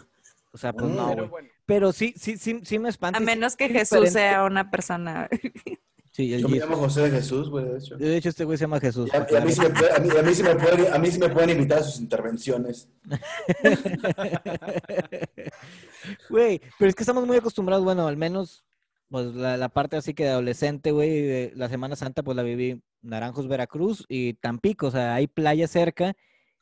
O sea, pues Mm. no, pero güey. bueno. Pero sí, sí, sí, sí me espanta. A menos que Jesús diferente. sea una persona. Sí, el Yo me llamo José de Jesús, güey, de hecho. De hecho, este güey se llama Jesús. Y a, y a mí sí me puede- a mí- a mí sí me [laughs] pueden, a mí sí me pueden invitar a sus intervenciones. [laughs] Güey, pero es que estamos muy acostumbrados, bueno, al menos, pues la, la parte así que de adolescente, güey, la Semana Santa, pues la viví Naranjos, Veracruz y Tampico, o sea, hay playa cerca,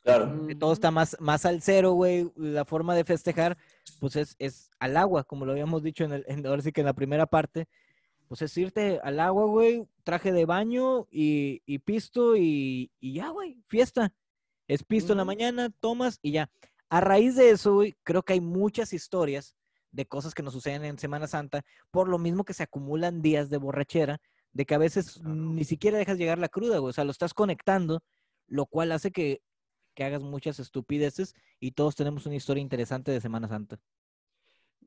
Claro. que todo está más, más al cero, güey, la forma de festejar, pues es, es al agua, como lo habíamos dicho en el, en, ahora sí que en la primera parte, pues es irte al agua, güey, traje de baño y, y pisto y, y ya, güey, fiesta. Es pisto en la mañana, tomas y ya. A raíz de eso, güey, creo que hay muchas historias de cosas que nos suceden en Semana Santa, por lo mismo que se acumulan días de borrachera, de que a veces ni siquiera dejas llegar la cruda, güey, o sea, lo estás conectando, lo cual hace que, que hagas muchas estupideces y todos tenemos una historia interesante de Semana Santa.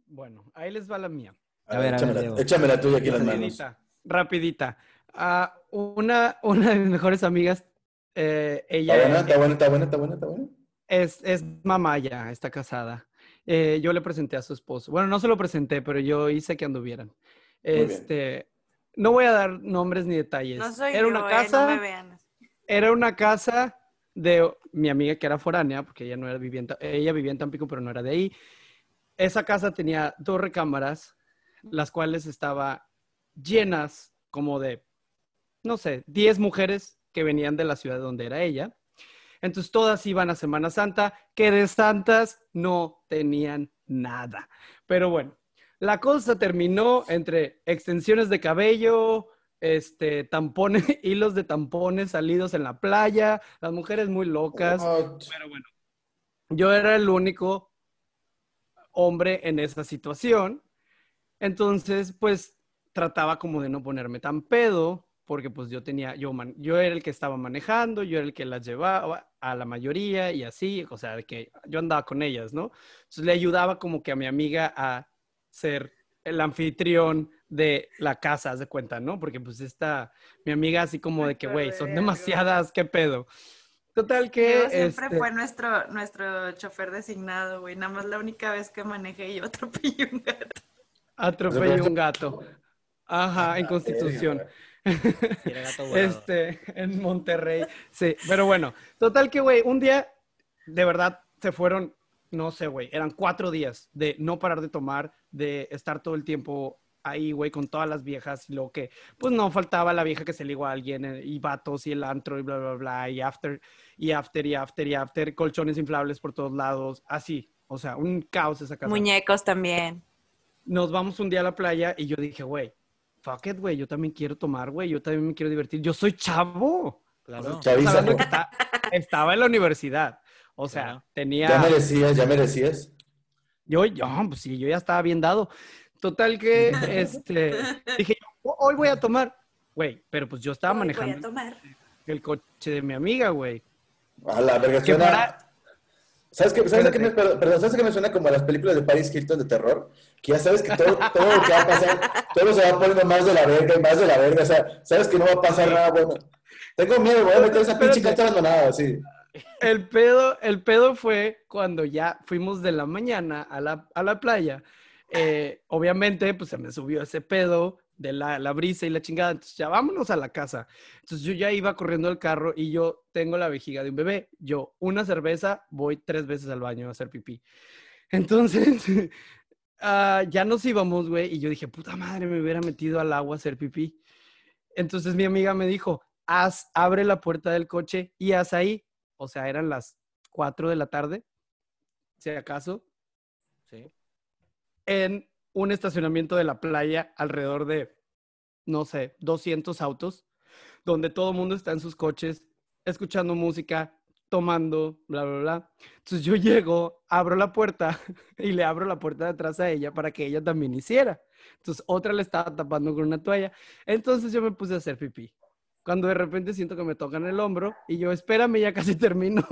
Bueno, ahí les va la mía. A A ver, ver, a ver, échame, la, échame la tuya aquí en las manos. Rapidita, rapidita. Ah, una, una de mis mejores amigas, eh, ¿Está ella buena? ¿Está buena? ¿Está buena? ¿Está buena? ¿Está buena? es, es mamá ya, está casada. Eh, yo le presenté a su esposo. Bueno, no se lo presenté, pero yo hice que anduvieran. bien. Este, no voy a dar nombres ni detalles. No soy era yo, una eh, casa, no me vean. era una casa de mi amiga que era foránea, porque ella no era vivía en Ta- ella vivía en Tampico, pero no era de ahí. Esa casa tenía dos recámaras, las cuales estaba llenas como de, no sé, 10 mujeres que venían de la ciudad donde era ella. Entonces todas iban a Semana Santa, que de santas no tenían nada. Pero bueno, la cosa terminó entre extensiones de cabello, este, tampones, [laughs] hilos de tampones salidos en la playa, las mujeres muy locas. Pero bueno, yo era el único hombre en esa situación. Entonces, pues trataba como de no ponerme tan pedo, porque pues yo tenía, yo, man- yo era el que estaba manejando, yo era el que las llevaba a la mayoría y así, o sea, de que yo andaba con ellas, ¿no? Entonces le ayudaba como que a mi amiga a ser el anfitrión de la casa, haz de cuenta, ¿no? Porque pues esta, mi amiga así como de que, güey, son demasiadas, ¿qué pedo? Total que... Diego siempre este, fue nuestro, nuestro chofer designado, güey. Nada más la única vez que manejé yo [laughs] atropellé un gato. Atropelló un gato. Ajá, en Constitución. Era [laughs] gato volador. Este, en Monterrey. Sí, pero bueno, total que, güey, un día, de verdad, se fueron, no sé, güey, eran cuatro días de no parar de tomar, de estar todo el tiempo ahí, güey, con todas las viejas y lo que, pues no faltaba la vieja que se ligó a alguien eh, y vatos y el antro y bla, bla, bla, y after, y after, y after, y after, colchones inflables por todos lados, así, o sea, un caos esa casa. Muñecos también. Nos vamos un día a la playa y yo dije, güey, fuck it, güey, yo también quiero tomar, güey, yo también me quiero divertir. Yo soy chavo. Claro. Chaviza, está- estaba en la universidad. O sea, Claro. Ya tenía... merecías, ya merecías. Yo, yo, pues sí, yo ya estaba bien dado. Total que, [laughs] este, dije, "Oh, hoy voy a tomar. Güey, pero pues yo estaba Hoy voy a manejando tomar. el coche de mi amiga, güey. A la verga, Que suena, para- ¿Sabes qué, ¿sabes qué me, perdón, ¿sabes qué me suena como a las películas de Paris Hilton de terror? Que ya sabes que todo, todo lo que va a pasar, todo se va poniendo más de la verga y más de la verga. O sea, sabes que no va a pasar nada bueno. Tengo miedo, voy a meter esa pinche cancha abandonada, sí. El pedo, el pedo fue cuando ya fuimos de la mañana a la, a la playa. Eh, obviamente, pues se me subió ese pedo de la, la brisa y la chingada. Entonces, ya vámonos a la casa. Entonces, yo ya iba corriendo al carro y yo tengo la vejiga de un bebé. Yo, una cerveza, voy tres veces al baño a hacer pipí. Entonces, [laughs] ah, ya nos íbamos, güey, y yo dije, puta madre, me hubiera metido al agua a hacer pipí. Entonces, mi amiga me dijo, haz, abre la puerta del coche y haz ahí. O sea, eran las 4 de la tarde, si acaso, Sí. en un estacionamiento de la playa alrededor de, no sé, 200 autos, donde todo el mundo está en sus coches, escuchando música, tomando, bla, bla, bla. Entonces yo llego, abro la puerta [laughs] y le abro la puerta de atrás a ella para que ella también hiciera. Entonces otra le estaba tapando con una toalla. Entonces yo me puse a hacer pipí. Cuando de repente siento que me tocan el hombro y yo, espérame, ya casi [laughs] termino.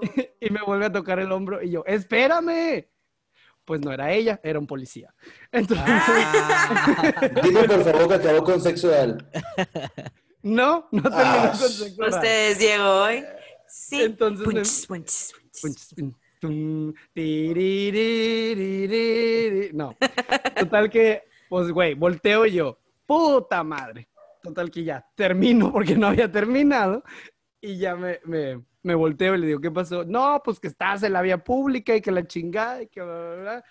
[laughs] y me vuelve a tocar el hombro y yo, espérame. Pues no era ella, era un policía. [laughs] Entonces, Ah, [laughs] Dime por favor que acabó con sexo oral. no, no terminó Ah, con sexo oral. ¿Ustedes llegó hoy? Sí. Entonces Punch, punch, punch. Tiriririri. No. Total que, pues, güey, volteo yo, puta madre. Total que ya termino porque no había terminado. Y ya me, me, me volteo y le digo, ¿qué pasó? No, pues que estás en la vía pública y que la chingada y que bla, bla, bla.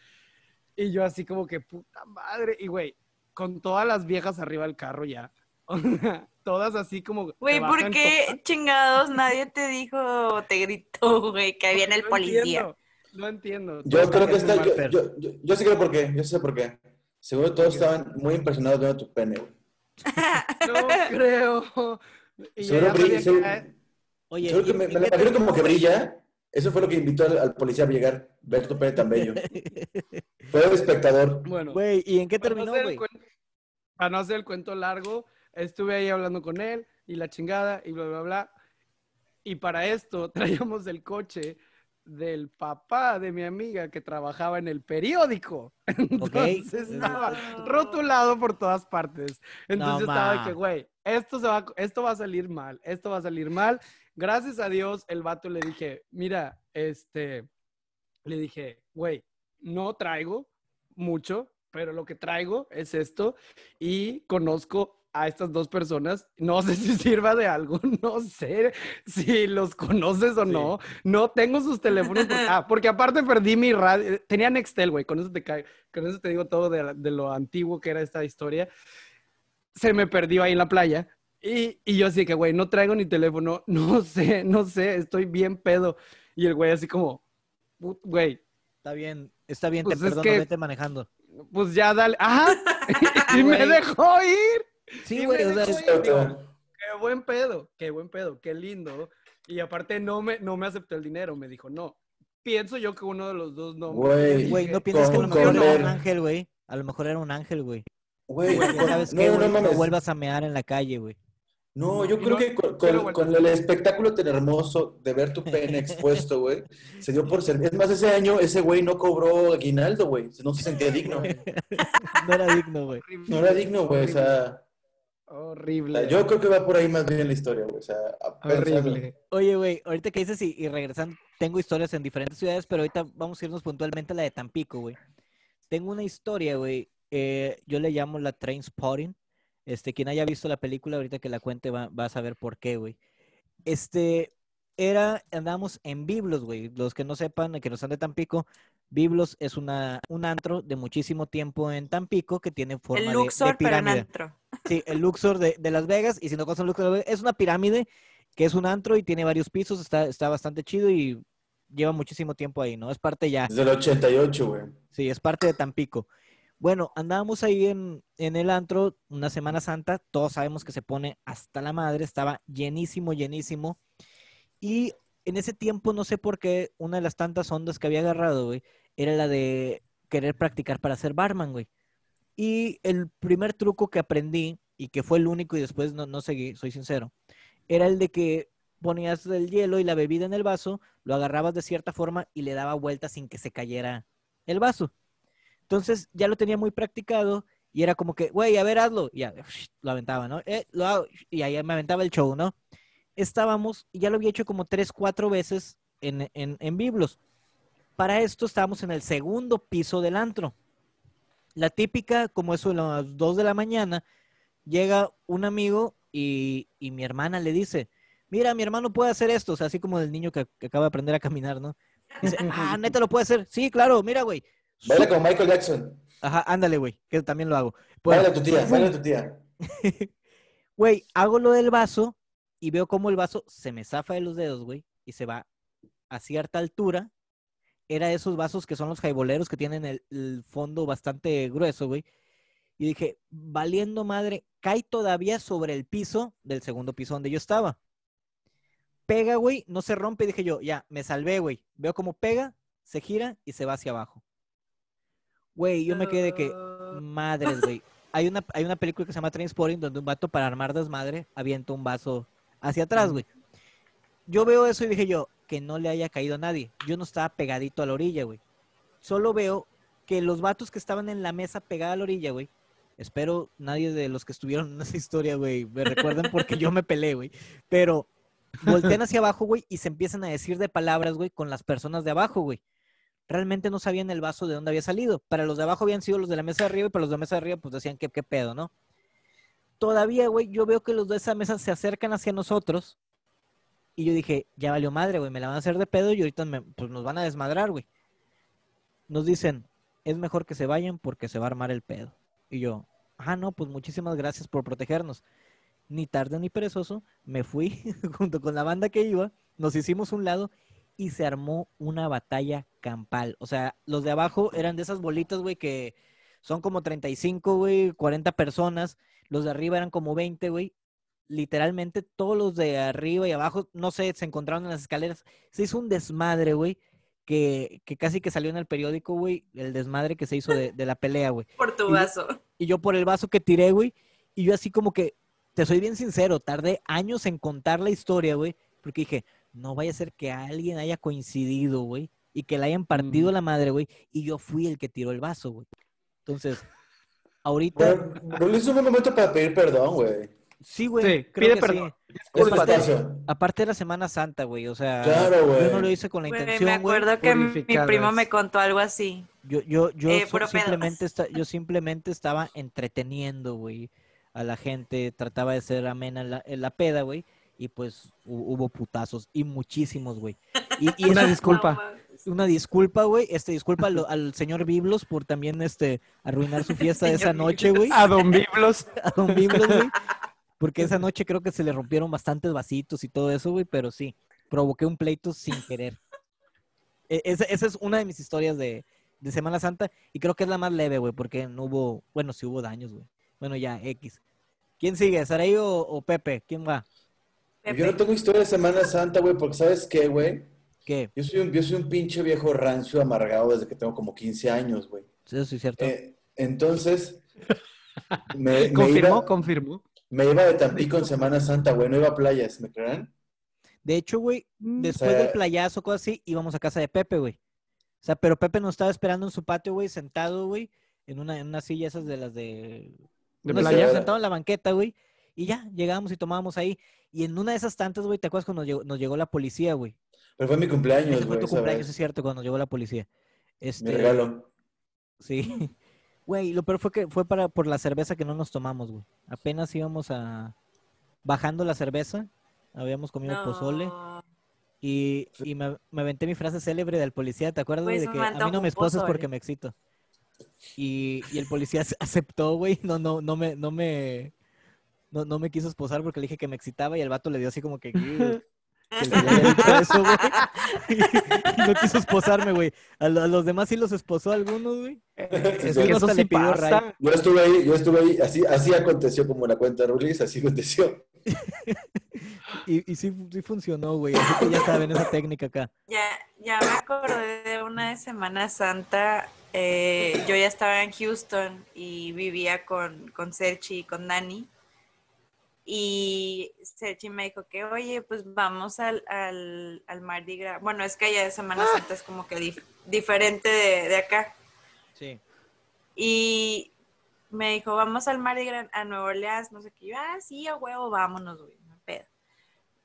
Y yo así como que, puta madre. Y, güey, con todas las viejas arriba del carro ya. [laughs] Todas así como... Güey, ¿por qué todas. chingados nadie te dijo o te gritó, güey, que viene el No policía? entiendo, No entiendo. Yo creo que está. Yo, yo, yo, yo sí creo por qué. Yo sé por qué. Seguro todos estaban muy impresionados viendo tu pene, güey. [laughs] No creo. Y Seguro ya bri- sabía seguro- Oye, Seguro que ¿y- me, me lo imagino como que brilla. Eso fue lo que invitó al, al policía a llegar, ver tu pene tan bello. [laughs] Fue el espectador. Bueno, Güey, ¿y en qué terminó, güey? para no hacer el cuento largo, estuve ahí hablando con él y la chingada y bla, bla, bla. Y para esto [laughs] traíamos el coche del papá de mi amiga que trabajaba en el periódico. [laughs] Entonces estaba rotulado por todas partes. Entonces No, estaba de que, güey, esto, se va, esto va a salir mal, esto va a salir mal. Gracias a Dios, el vato le dije, mira, este, le dije, güey, no traigo mucho, pero lo que traigo es esto y conozco a estas dos personas, no sé si [laughs] sirva de algo, [laughs] no sé si los conoces o no, no tengo sus teléfonos, porque, [laughs] ah, porque aparte perdí mi radio, tenía Nextel, güey, con eso te con eso te digo todo de, de lo antiguo que era esta historia, se me perdió ahí en la playa y, y yo así que, güey, no traigo ni teléfono, [laughs] no sé, no sé, estoy bien pedo y el güey así como, "Put- güey, Está bien, está bien, Pues te perdono, que- vete manejando. pues ya dale, ajá, [laughs] y me dejó ir. Sí, güey, o sea, Qué buen pedo, qué buen pedo, qué lindo. Y aparte no me, no me aceptó el dinero, me dijo, no. Pienso yo que uno de los dos no. Güey. güey, no piensas que a lo mejor era un ángel, güey. A lo mejor era un ángel, güey. Güey, Güey, con- ¿sabes no, qué, no, no No vuelvas a mear en la calle, güey. No, yo creo no- que con, el espectáculo tan hermoso de ver tu pene expuesto, güey, [laughs] se dio por ser. Es más, ese año ese güey no cobró aguinaldo, güey. No se sentía digno. [laughs] No era digno, güey. Horrible, No era digno, güey. O sea, Horrible. yo creo que va por ahí más bien la historia, güey. O sea, Horrible. Oye, güey, ahorita que dices y, y regresando, tengo historias en diferentes ciudades, pero ahorita vamos a irnos puntualmente a la de Tampico, güey. Tengo una historia, güey. eh, yo le llamo la Train Spotting. Este, quien haya visto la película, ahorita que la cuente va, va a saber por qué, güey. Este, era, andamos en Biblos, güey. Los que no sepan, que no están de Tampico, Biblos es una, un antro de muchísimo tiempo en Tampico que tiene forma El de- de, Luxor, pero en pirámide. antro. [laughs] Sí, el Luxor de, de Las Vegas. Y si no conocen el Luxor de es una pirámide que es un antro y tiene varios pisos. Está, está bastante chido y lleva muchísimo tiempo ahí, ¿no? Es parte ya. Desde el 88, güey. Sí, es parte de Tampico. Bueno, andábamos ahí en, en el antro una Semana Santa. Todos sabemos que se pone hasta la madre. Estaba llenísimo, llenísimo. Y en ese tiempo, no sé por qué, una de las tantas ondas que había agarrado, güey, era la de querer practicar para ser barman, güey. Y el primer truco que aprendí, y que fue el único y después no, no seguí, soy sincero, era el de que ponías el hielo y la bebida en el vaso, lo agarrabas de cierta forma y le daba vuelta sin que se cayera el vaso. Entonces ya lo tenía muy practicado y era como que, güey, a ver, hazlo. Y ya, [sniffs] lo aventaba, ¿no? Eh, lo hago. Y ahí me aventaba el show, ¿no? Estábamos, y ya lo había hecho como tres, cuatro veces en, en, en Biblos. Para esto estábamos en el segundo piso del antro. La típica, como eso, a las dos de la mañana, llega un amigo y, y mi hermana le dice, mira, mi hermano puede hacer esto, o sea, así como el niño que, que acaba de aprender a caminar, ¿no? Dice, [laughs] ah, neta lo puede hacer. Sí, claro, mira, güey. Baila con Michael Jackson. Ajá, ándale, güey, que también lo hago. Pues, Baila tu tía, baila tu tía. [laughs] Güey, hago lo del vaso y veo cómo el vaso se me zafa de los dedos, güey, y se va a cierta altura. Era esos vasos que son los jaiboleros que tienen el, el fondo bastante grueso, güey. Y dije, valiendo madre, cae todavía sobre el piso del segundo piso donde yo estaba. Pega, güey, no se rompe. Dije yo, ya, me salvé, güey. Veo cómo pega, se gira y se va hacia abajo. Güey, yo me quedé de que, madres, güey. Hay una, hay una película que se llama Trainspotting donde un vato para armar desmadre avienta un vaso hacia atrás, güey. Yo veo eso y dije yo, que no le haya caído a nadie. Yo no estaba pegadito a la orilla, güey. Solo veo que los vatos que estaban en la mesa pegada a la orilla, güey. Espero nadie de los que estuvieron en esa historia, güey, me recuerden porque yo me peleé, güey. Pero voltean hacia abajo, güey, y se empiezan a decir de palabras, güey, con las personas de abajo, güey. Realmente no sabían el vaso de dónde había salido. Para los de abajo habían sido los de la mesa de arriba y para los de la mesa de arriba, pues decían que qué pedo, ¿no? Todavía, güey, yo veo que los de esa mesa se acercan hacia nosotros. Y yo dije, ya valió madre, güey, me la van a hacer de pedo y ahorita me- pues nos van a desmadrar, güey. Nos dicen, es mejor que se vayan porque se va a armar el pedo. Y yo, ah, no, pues muchísimas gracias por protegernos. Ni tarde ni perezoso, me fui [laughs] junto con la banda que iba, nos hicimos un lado y se armó una batalla campal. O sea, los de abajo eran de esas bolitas, güey, que son como 35, güey, 40 personas. Los de arriba eran como 20, güey. Literalmente todos los de arriba y abajo, no sé, se encontraron en las escaleras. Se hizo un desmadre, güey, que, que casi que salió en el periódico, güey, el desmadre que se hizo de, de la pelea, güey. [laughs] Por tu Y- vaso. Y yo por el vaso que tiré, güey, y yo así como que, te soy bien sincero, tardé años en contar la historia, güey, porque dije, no vaya a ser que alguien haya coincidido, güey, y que le hayan partido Mm. la madre, güey, y yo fui el que tiró el vaso, güey. Entonces, [laughs] ahorita, Bueno, es un momento para pedir perdón, güey. sí, güey, Sí, creo pide que perdón. sí. Es Aparte- espacio. Aparte era Semana Santa, güey, o sea, Claro, güey. yo no lo hice con la Güey, me intención, güey. acuerdo que mi primo me contó algo así. Yo, yo, yo Eh, so- simplemente esta- yo [laughs] simplemente estaba entreteniendo, güey, a la gente, trataba de ser amena en la, en la peda, güey, y pues hu- hubo putazos, y muchísimos, güey. Y, y Una eso- disculpa. Una disculpa, güey, este, disculpa al, al señor Biblos por también, este, arruinar su fiesta de esa noche, güey, A Don Biblos. [laughs] a don Biblos, güey, [laughs] porque esa noche creo que se le rompieron bastantes vasitos y todo eso, güey, pero sí, provoqué un pleito sin querer. E- Esa, esa es una de mis historias de, de Semana Santa y creo que es la más leve, güey, porque no hubo, bueno, sí hubo daños, güey. Bueno, ya, X. ¿Quién sigue? ¿Saraí o, o Pepe? ¿Quién va? Yo no tengo historia de Semana Santa, güey, porque ¿sabes qué, güey? ¿Qué? Yo soy un, yo soy un pinche viejo rancio amargado desde que tengo como 15 años, güey. Eso sí es cierto. Eh, entonces, me, me Confirmó, iba, confirmó. me iba de Tampico en Semana Santa, güey, no iba a playas, ¿me creerán? De hecho, güey, después sea- del playazo, cosas así, íbamos a casa de Pepe, güey. O sea, pero Pepe nos estaba esperando en su patio, güey, sentado, güey, en una, en una silla esas de las de... ¿De playa? sentado en la banqueta, güey. Y ya, llegamos y tomábamos ahí. Y en una de esas tantas, güey, ¿te acuerdas cuando nos llegó, nos llegó la policía, güey? Pero fue mi cumpleaños, Ese fue güey, tu cumpleaños, vez. es cierto, cuando llegó la policía. Mi Este, regalo. Sí. [laughs] Güey, lo peor fue que fue para por la cerveza que no nos tomamos, güey. Apenas íbamos a bajando la cerveza, habíamos comido pozole y, y me, me aventé mi frase célebre del policía, ¿te acuerdas, güey? Pues De que a mí no me esposas porque me excito. Y, y el policía [laughs] aceptó, güey. No, no, no me, no me, no, no me quiso esposar porque le dije que me excitaba y el vato le dio así como que, [laughs] que le había dicho eso, güey. [laughs] Y no quiso esposarme, güey. A, lo- a los demás sí los esposó algunos, güey. Es Sí, que uno eso hasta sí le pidió pasa. ray. Yo estuve ahí, yo estuve ahí, así, así aconteció como la cuenta de Rulis, así aconteció. [laughs] Y, y sí, sí funcionó, güey. Así que ya saben esa técnica acá. Ya, ya me acordé de una de Semana Santa. eh, yo ya estaba en Houston y vivía con, con Serchi y con Dani. Y Sergi me dijo que, oye, pues vamos al, al, al Mardi Gras. Bueno, es que allá de Semana Santa es como que dif- diferente de, de acá. Sí. Y me dijo, vamos al Mardi Gras a Nueva Orleans, no sé qué. Yo, ah, sí, a huevo, vámonos, güey, no pedo.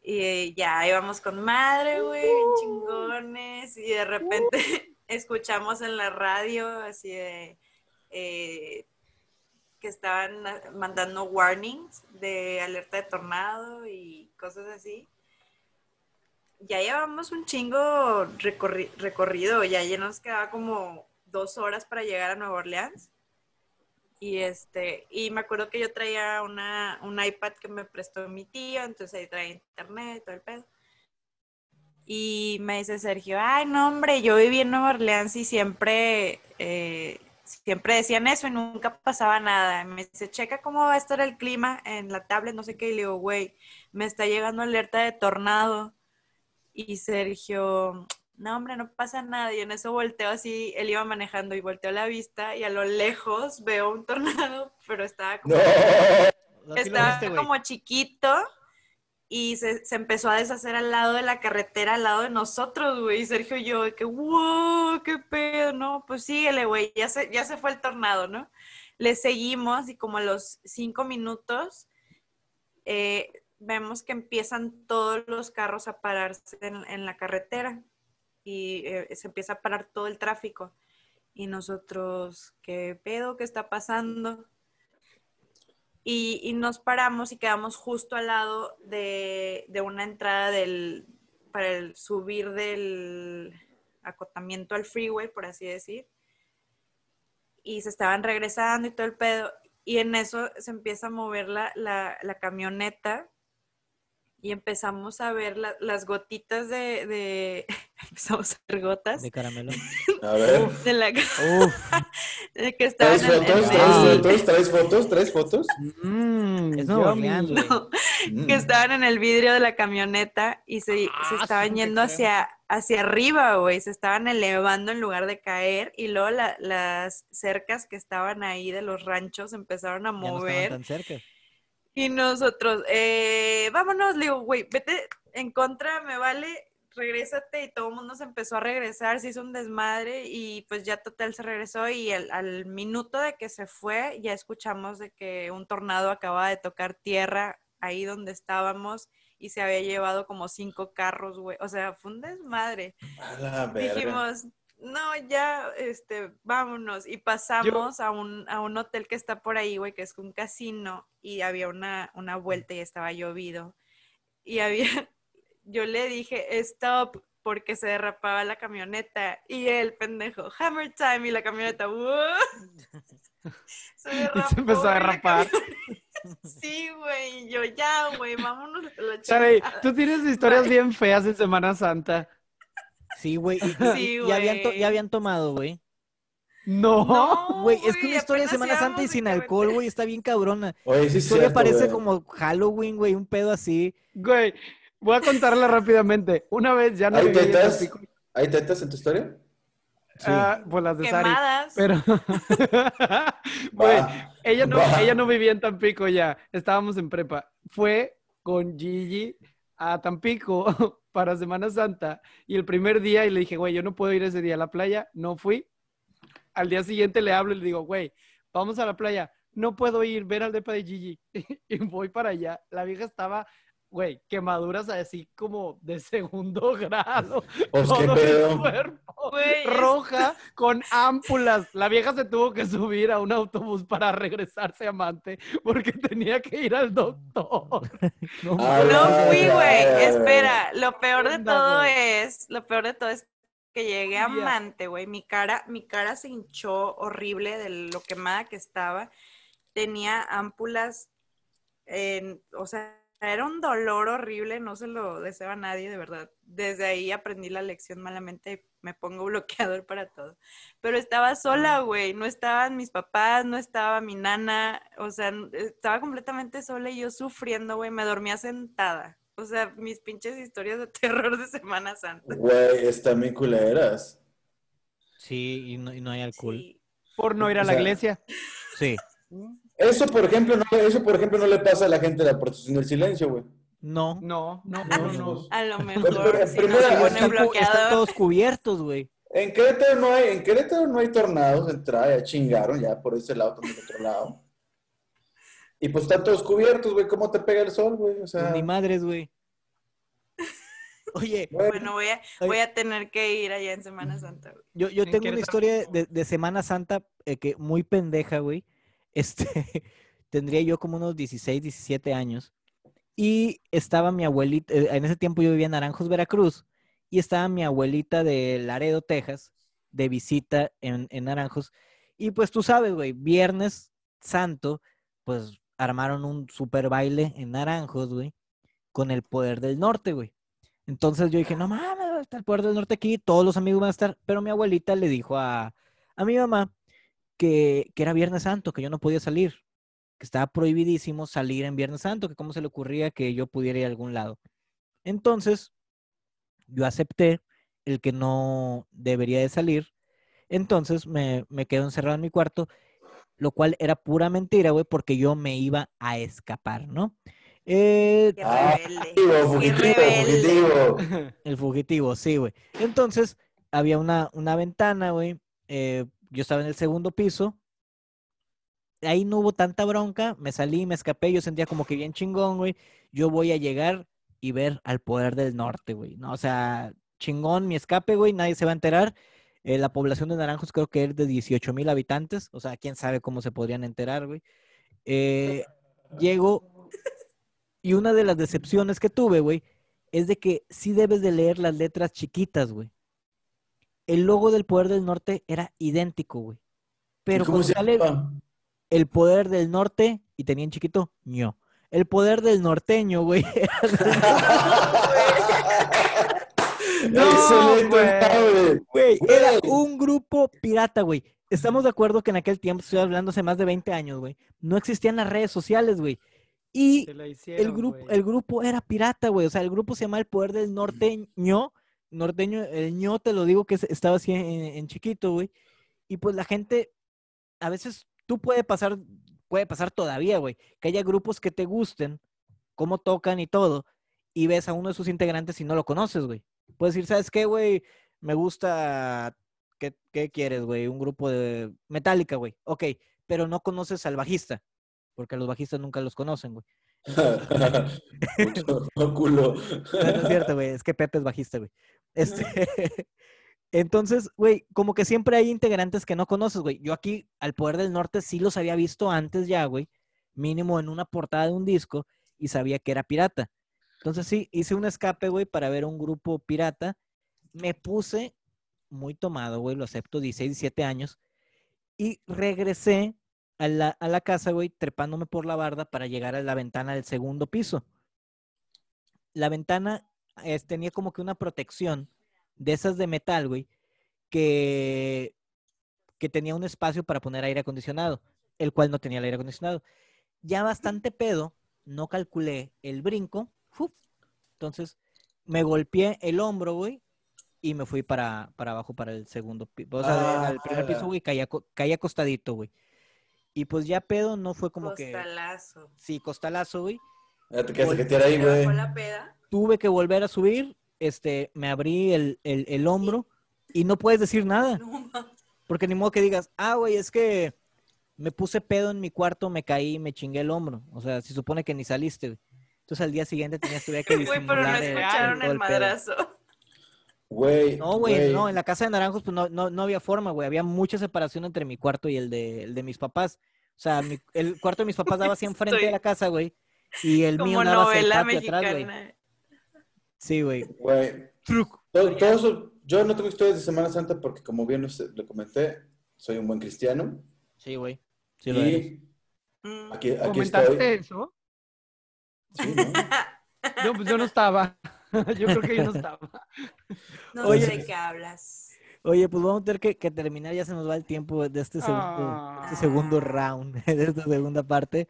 Y ya íbamos con madre, güey, bien chingones. Y de repente [laughs] escuchamos en la radio así de eh, que estaban ah, mandando warnings de alerta de tornado y cosas así. Ya llevamos un chingo recorri- recorrido, ya, ya nos quedaba como dos horas para llegar a Nueva Orleans. Y este, y me acuerdo que yo traía una, un iPad que me prestó mi tío, entonces ahí traía internet, todo el pedo. Y me dice Sergio, ay, no, hombre, yo viví en Nueva Orleans y siempre, eh, siempre decían eso y nunca pasaba nada. Me dice, checa cómo va a estar el clima en la tablet, no sé qué. Y le digo, güey, me está llegando alerta de tornado. Y Sergio, no, hombre, no pasa nada. Y en eso volteo así, él iba manejando y volteo la vista y a lo lejos veo un tornado, [laughs] pero estaba como, No. Estaba como chiquito y se, empezó a deshacer al lado de la carretera, al lado de nosotros, güey. Y Sergio y yo, que, wow, qué pedo, no, pues síguele, güey, ya se, ya se fue el tornado, ¿no? Le seguimos y como a los cinco minutos eh, vemos que empiezan todos los carros a pararse en, en la carretera y eh, se empieza a parar todo el tráfico. Y nosotros, ¿qué pedo? ¿Qué está pasando? Y, y nos paramos y quedamos justo al lado de, de una entrada del, para el subir del acotamiento al freeway, por así decir. Y se estaban regresando y todo el pedo. Y en eso se empieza a mover la, la, la camioneta y empezamos a ver la- las gotitas de, de- [laughs] empezamos a ver gotas De caramelo. A ver. de la Uf. [laughs] de que estaban ¿Traes en el- fotos? en ¿Traes el- fotos? ¿Traes fotos? Mm, Es no, Mm. que estaban en el vidrio de la camioneta y se, se Ah, estaban sí, te yendo hacia, hacia arriba, güey, se estaban elevando en lugar de caer y luego la- las cercas que estaban ahí de los ranchos empezaron a Ya no estaban mover tan cerca. y nosotros, eh, vámonos, le digo, güey, vete en contra, me vale, regrésate y todo el mundo se empezó a regresar, se hizo un desmadre y pues ya total se regresó y al, al minuto de que se fue ya escuchamos de que un tornado acaba de tocar tierra ahí donde estábamos y se había llevado como cinco carros, güey, o sea, fue un desmadre. A la verga. Dijimos, no, ya, este, vámonos. Y pasamos a, un, a un hotel que está por ahí, güey, que es un casino, y había una, una vuelta y estaba llovido. Y había, yo le dije, stop, porque se derrapaba la camioneta. Y el pendejo, hammer time, y la camioneta. [laughs] Se Y se empezó a derrapar. [laughs] Sí, güey, y yo ya, güey, vámonos a la chingada". tú tienes historias bien feas en Semana Santa. Sí, güey. y- Sí, y- y habían to- güey. ya habían tomado, güey. No. No, Güey, es que una historia de Semana Santa y sin alcohol, güey, está bien cabrona. Oye, sí historia cierto, parece como Halloween, güey, un pedo así. Güey, voy a contarla rápidamente. Una vez ya no ¿Hay tetas? ¿Hay tetas en tu historia? Sí. Ah, pues las de Sari. Quemadas. Pero, [laughs] Va. ella no, ella no vivía en Tampico ya. Estábamos en prepa. Fue con Gigi a Tampico [laughs] para Semana Santa y el primer día y le dije, güey, yo no puedo ir ese día a la playa. No fui. Al día siguiente le hablo y le digo, güey, vamos a la playa. No puedo ir, ver al depa de Gigi. [laughs] y voy para allá. La vieja estaba, güey, quemaduras así como de segundo [laughs] grado. [laughs] Pues qué Todo el cuerpo Güey, es- roja con ámpulas. La vieja se tuvo que subir a un autobús para regresarse a Mante porque tenía que ir al doctor. [laughs] No, fui, güey. Espera, lo peor de todo es, lo peor de todo es que llegué a. Mante, güey. Mi cara, mi cara se hinchó horrible de lo quemada que estaba. Tenía ámpulas, en, o sea, era un dolor horrible, no se lo deseo a nadie, de verdad. Desde ahí aprendí la lección malamente, me pongo [laughs] bloqueador para todo. Pero estaba sola, güey, no estaban mis papás, no estaba mi nana, o sea, estaba completamente sola y yo sufriendo, güey, me dormía sentada. O sea, mis pinches historias de [laughs] terror de Semana Santa. Güey, están bien culeras. Sí, y no, y no hay alcohol. Sí. Por no ir a O la sea, iglesia. Sí. Eso, por ejemplo, no, eso, por ejemplo, no le pasa a la gente de la protección del silencio, güey. No. No, no, No, no, no. pues, A lo Pero, mejor no Están, están todos cubiertos, güey. En Querétaro no hay, en Querétaro no hay tornados, entrada, ya chingaron, ya por ese lado, también del otro lado. Y pues están todos cubiertos, güey, ¿cómo te pega el sol, güey? O sea, Pues ni madres, güey. Oye, bueno, Bueno, voy a, voy a tener que ir allá en Semana Santa. güey. yo, yo En tengo una historia de, de Semana Santa eh, que muy pendeja, güey. Este, [laughs] tendría yo como unos 16, 17 años. Y estaba mi abuelita, eh, en ese tiempo yo vivía en Naranjos, Veracruz, y estaba mi abuelita de Laredo, Texas, de visita en, en Naranjos. Y pues tú sabes, güey, Viernes Santo, pues armaron un super baile en Naranjos, güey, con el poder del norte, güey. Entonces yo dije, no mames, estar el poder del norte aquí, todos los amigos van a estar. Pero mi abuelita le dijo a, a mi mamá que, que era Viernes Santo, que yo no podía salir, que estaba prohibidísimo salir en Viernes Santo, que cómo se le ocurría que yo pudiera ir a algún lado. Entonces, yo acepté el que no debería de salir. Entonces me, me quedo encerrado en mi cuarto, lo cual era pura mentira, güey, porque yo me iba a escapar, ¿no? Eh, Qué Ah, rebelde. fugitivo, Qué fugitivo, rebelde. fugitivo. El fugitivo, sí, güey. Entonces, había una, una ventana, güey. eh, yo estaba en el segundo piso. Ahí no hubo tanta bronca. Me salí, me escapé. Yo sentía como que bien chingón, güey. Yo voy a llegar y ver al poder del norte, güey. No, o sea, chingón mi escape, güey. Nadie se va a enterar. Eh, la población de Naranjos creo que es de 18 mil habitantes. O sea, quién sabe cómo se podrían enterar, güey. Eh, llego y una de las decepciones que tuve, güey, es de que sí debes de leer las letras chiquitas, güey. El logo del Poder del Norte era idéntico, güey. Pero ¿Cómo cuando se sale llama? el Poder del Norte y tenía en chiquito, ño. El Poder del Norteño, güey. [laughs] [laughs] No, güey. Güey, era un grupo pirata, güey. Estamos de acuerdo que en aquel tiempo, estoy hablando hace más de 20 años, güey, no existían las redes sociales, güey. Y el grupo, güey. el grupo era pirata, güey. O sea, el grupo se llama El Poder del Norteño. Norteño, el ño te lo digo que es- estaba así en, en chiquito, güey. Y pues la gente, a veces tú puede pasar, puede pasar todavía, güey, que haya grupos que te gusten, cómo tocan y todo, y ves a uno de sus integrantes y no lo conoces, güey. Puedes decir, ¿sabes qué, güey? Me gusta, ¿qué, qué quieres, güey? Un grupo de Metallica, güey. Ok, pero no conoces al bajista, porque los bajistas nunca los conocen, güey. Puto [laughs] [laughs] culo. No, no es cierto, güey. Es que Pepe es bajista, güey. Este. [laughs] Entonces, güey, como que siempre hay integrantes que no conoces, güey. Yo aquí, al Poder del Norte, sí los había visto antes ya, güey. Mínimo en una portada de un disco y sabía que era pirata. Entonces, sí, hice un escape, güey, para ver un grupo pirata. Me puse muy tomado, güey, lo acepto, 16, 17 años. Y regresé a la, a la casa, güey, trepándome por la barda para llegar a la ventana del segundo piso la ventana es- tenía como que una protección de esas de metal, güey, que, que tenía un espacio para poner aire acondicionado, el cual no tenía el aire acondicionado. Ya bastante pedo, no calculé el brinco, entonces me golpeé el hombro, güey, y me fui para, para abajo para el segundo piso, o sea, Ah, al primer piso, güey, caí, aco- caí acostadito, güey. Y pues ya pedo no fue como que, Costalazo. sí, costalazo, güey Ya te quedaste que te ahí, ¿Te güey. la peda? Tuve que volver a subir, este, me abrí el, el- el hombro y no puedes decir nada, porque ni modo que digas, ah, güey, es que me puse pedo en mi cuarto, me caí y me chingué el hombro. O sea, se supone que ni saliste, güey. Entonces al día siguiente tenías tuve que [laughs] Güey, pero no el- el- escucharon el pedo. madrazo. Güey. No, güey, no, en la casa de Naranjos pues no, no, no había forma, güey. Había mucha separación entre mi cuarto y el de, el de mis papás. O sea, mi- el cuarto de mis papás daba así [laughs] enfrente de Estoy- la casa, güey. Y el mío Como daba hacia el patio atrás, güey. Sí, güey. Güey. Todo, todo eso, yo no tengo historias de Semana Santa porque, como bien le comenté, soy un buen cristiano. Sí, güey. Sí lo y Mm. aquí, aquí ¿Comentaste estoy. eso? Sí, ¿no? Yo, pues yo no estaba. [laughs] Yo creo que yo no estaba. No Oye. sé de qué hablas. Oye, pues vamos a tener que, que terminar, ya se nos va el tiempo de este segundo, Ah. este segundo round, [laughs] de esta segunda parte.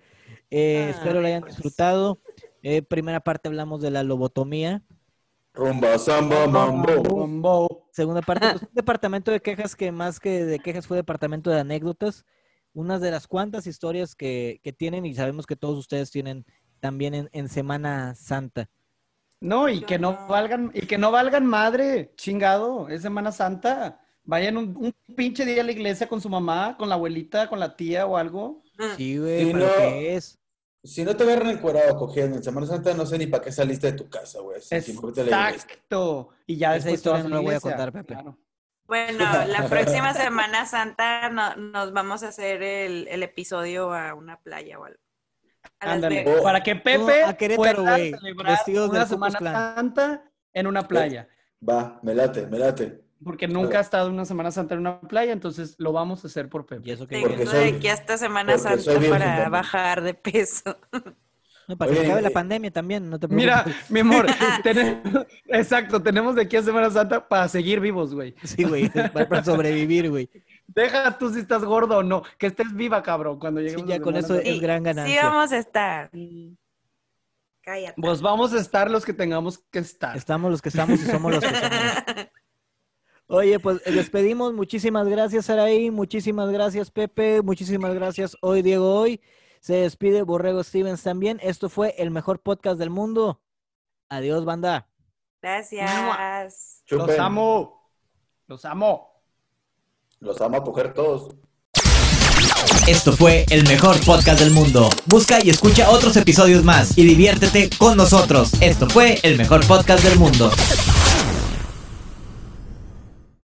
Eh, espero lo hayan Ay, pues. disfrutado. Eh, primera parte hablamos de la lobotomía. Rumba, samba, mambo. Bombo. Segunda parte, pues, un departamento de quejas que más que de quejas fue departamento de anécdotas. unas de las cuantas historias que, que tienen y sabemos que todos ustedes tienen también en, en Semana Santa. No, y que no valgan, y que no valgan madre, chingado, es Semana Santa. Vayan un, un pinche día a la iglesia con su mamá, con la abuelita, con la tía o algo. Mm. Sí, güey, Sí, pero no. ¿qué es? Si no te agarran encuerado cogiendo en Semana Santa, no sé ni para qué saliste de tu casa, güey. Exacto. Y ya Esa historia no la voy a contar, Pepe. claro. Bueno, [laughs] la próxima Semana Santa no- nos vamos a hacer el, el episodio a una playa o algo. Ándale, Vegas. para que Pepe No, a Querétaro, pueda güey, celebrar vestidos una Semana. Santa en una playa. Va, me late, me late. Porque nunca ha estado una Semana Santa en una playa, entonces lo vamos a hacer por Y Pepe. eso que Tengo soy- de aquí hasta Semana Santa para también. bajar de peso. [laughs] No, para que Oye, acabe la eh, pandemia también, no te preocupes. Mira, mi amor, [laughs] tenemos- exacto, tenemos de aquí a Semana Santa para seguir vivos, güey. Sí, güey, [laughs] para, sobrevivir, güey. Deja tú si estás gordo o no, que estés viva, cabrón, cuando Sí, lleguemos ya a con eso Santa. es gran Sí ganancia. vamos a estar. Cállate. Pues vamos a estar los que tengamos que estar. Estamos los que estamos y somos los que somos. Oye, pues eh, despedimos. Muchísimas gracias, Araí. Muchísimas gracias, Pepe. Muchísimas gracias, hoy, Diego, hoy. Se despide Borrego Stevens también. Esto fue el mejor podcast del mundo. Adiós, banda. Gracias. Los Chupen. amo. Los amo. Los amo a coger todos. Esto fue el mejor podcast del mundo. Busca y escucha otros episodios más y diviértete con nosotros. Esto fue el mejor podcast del mundo.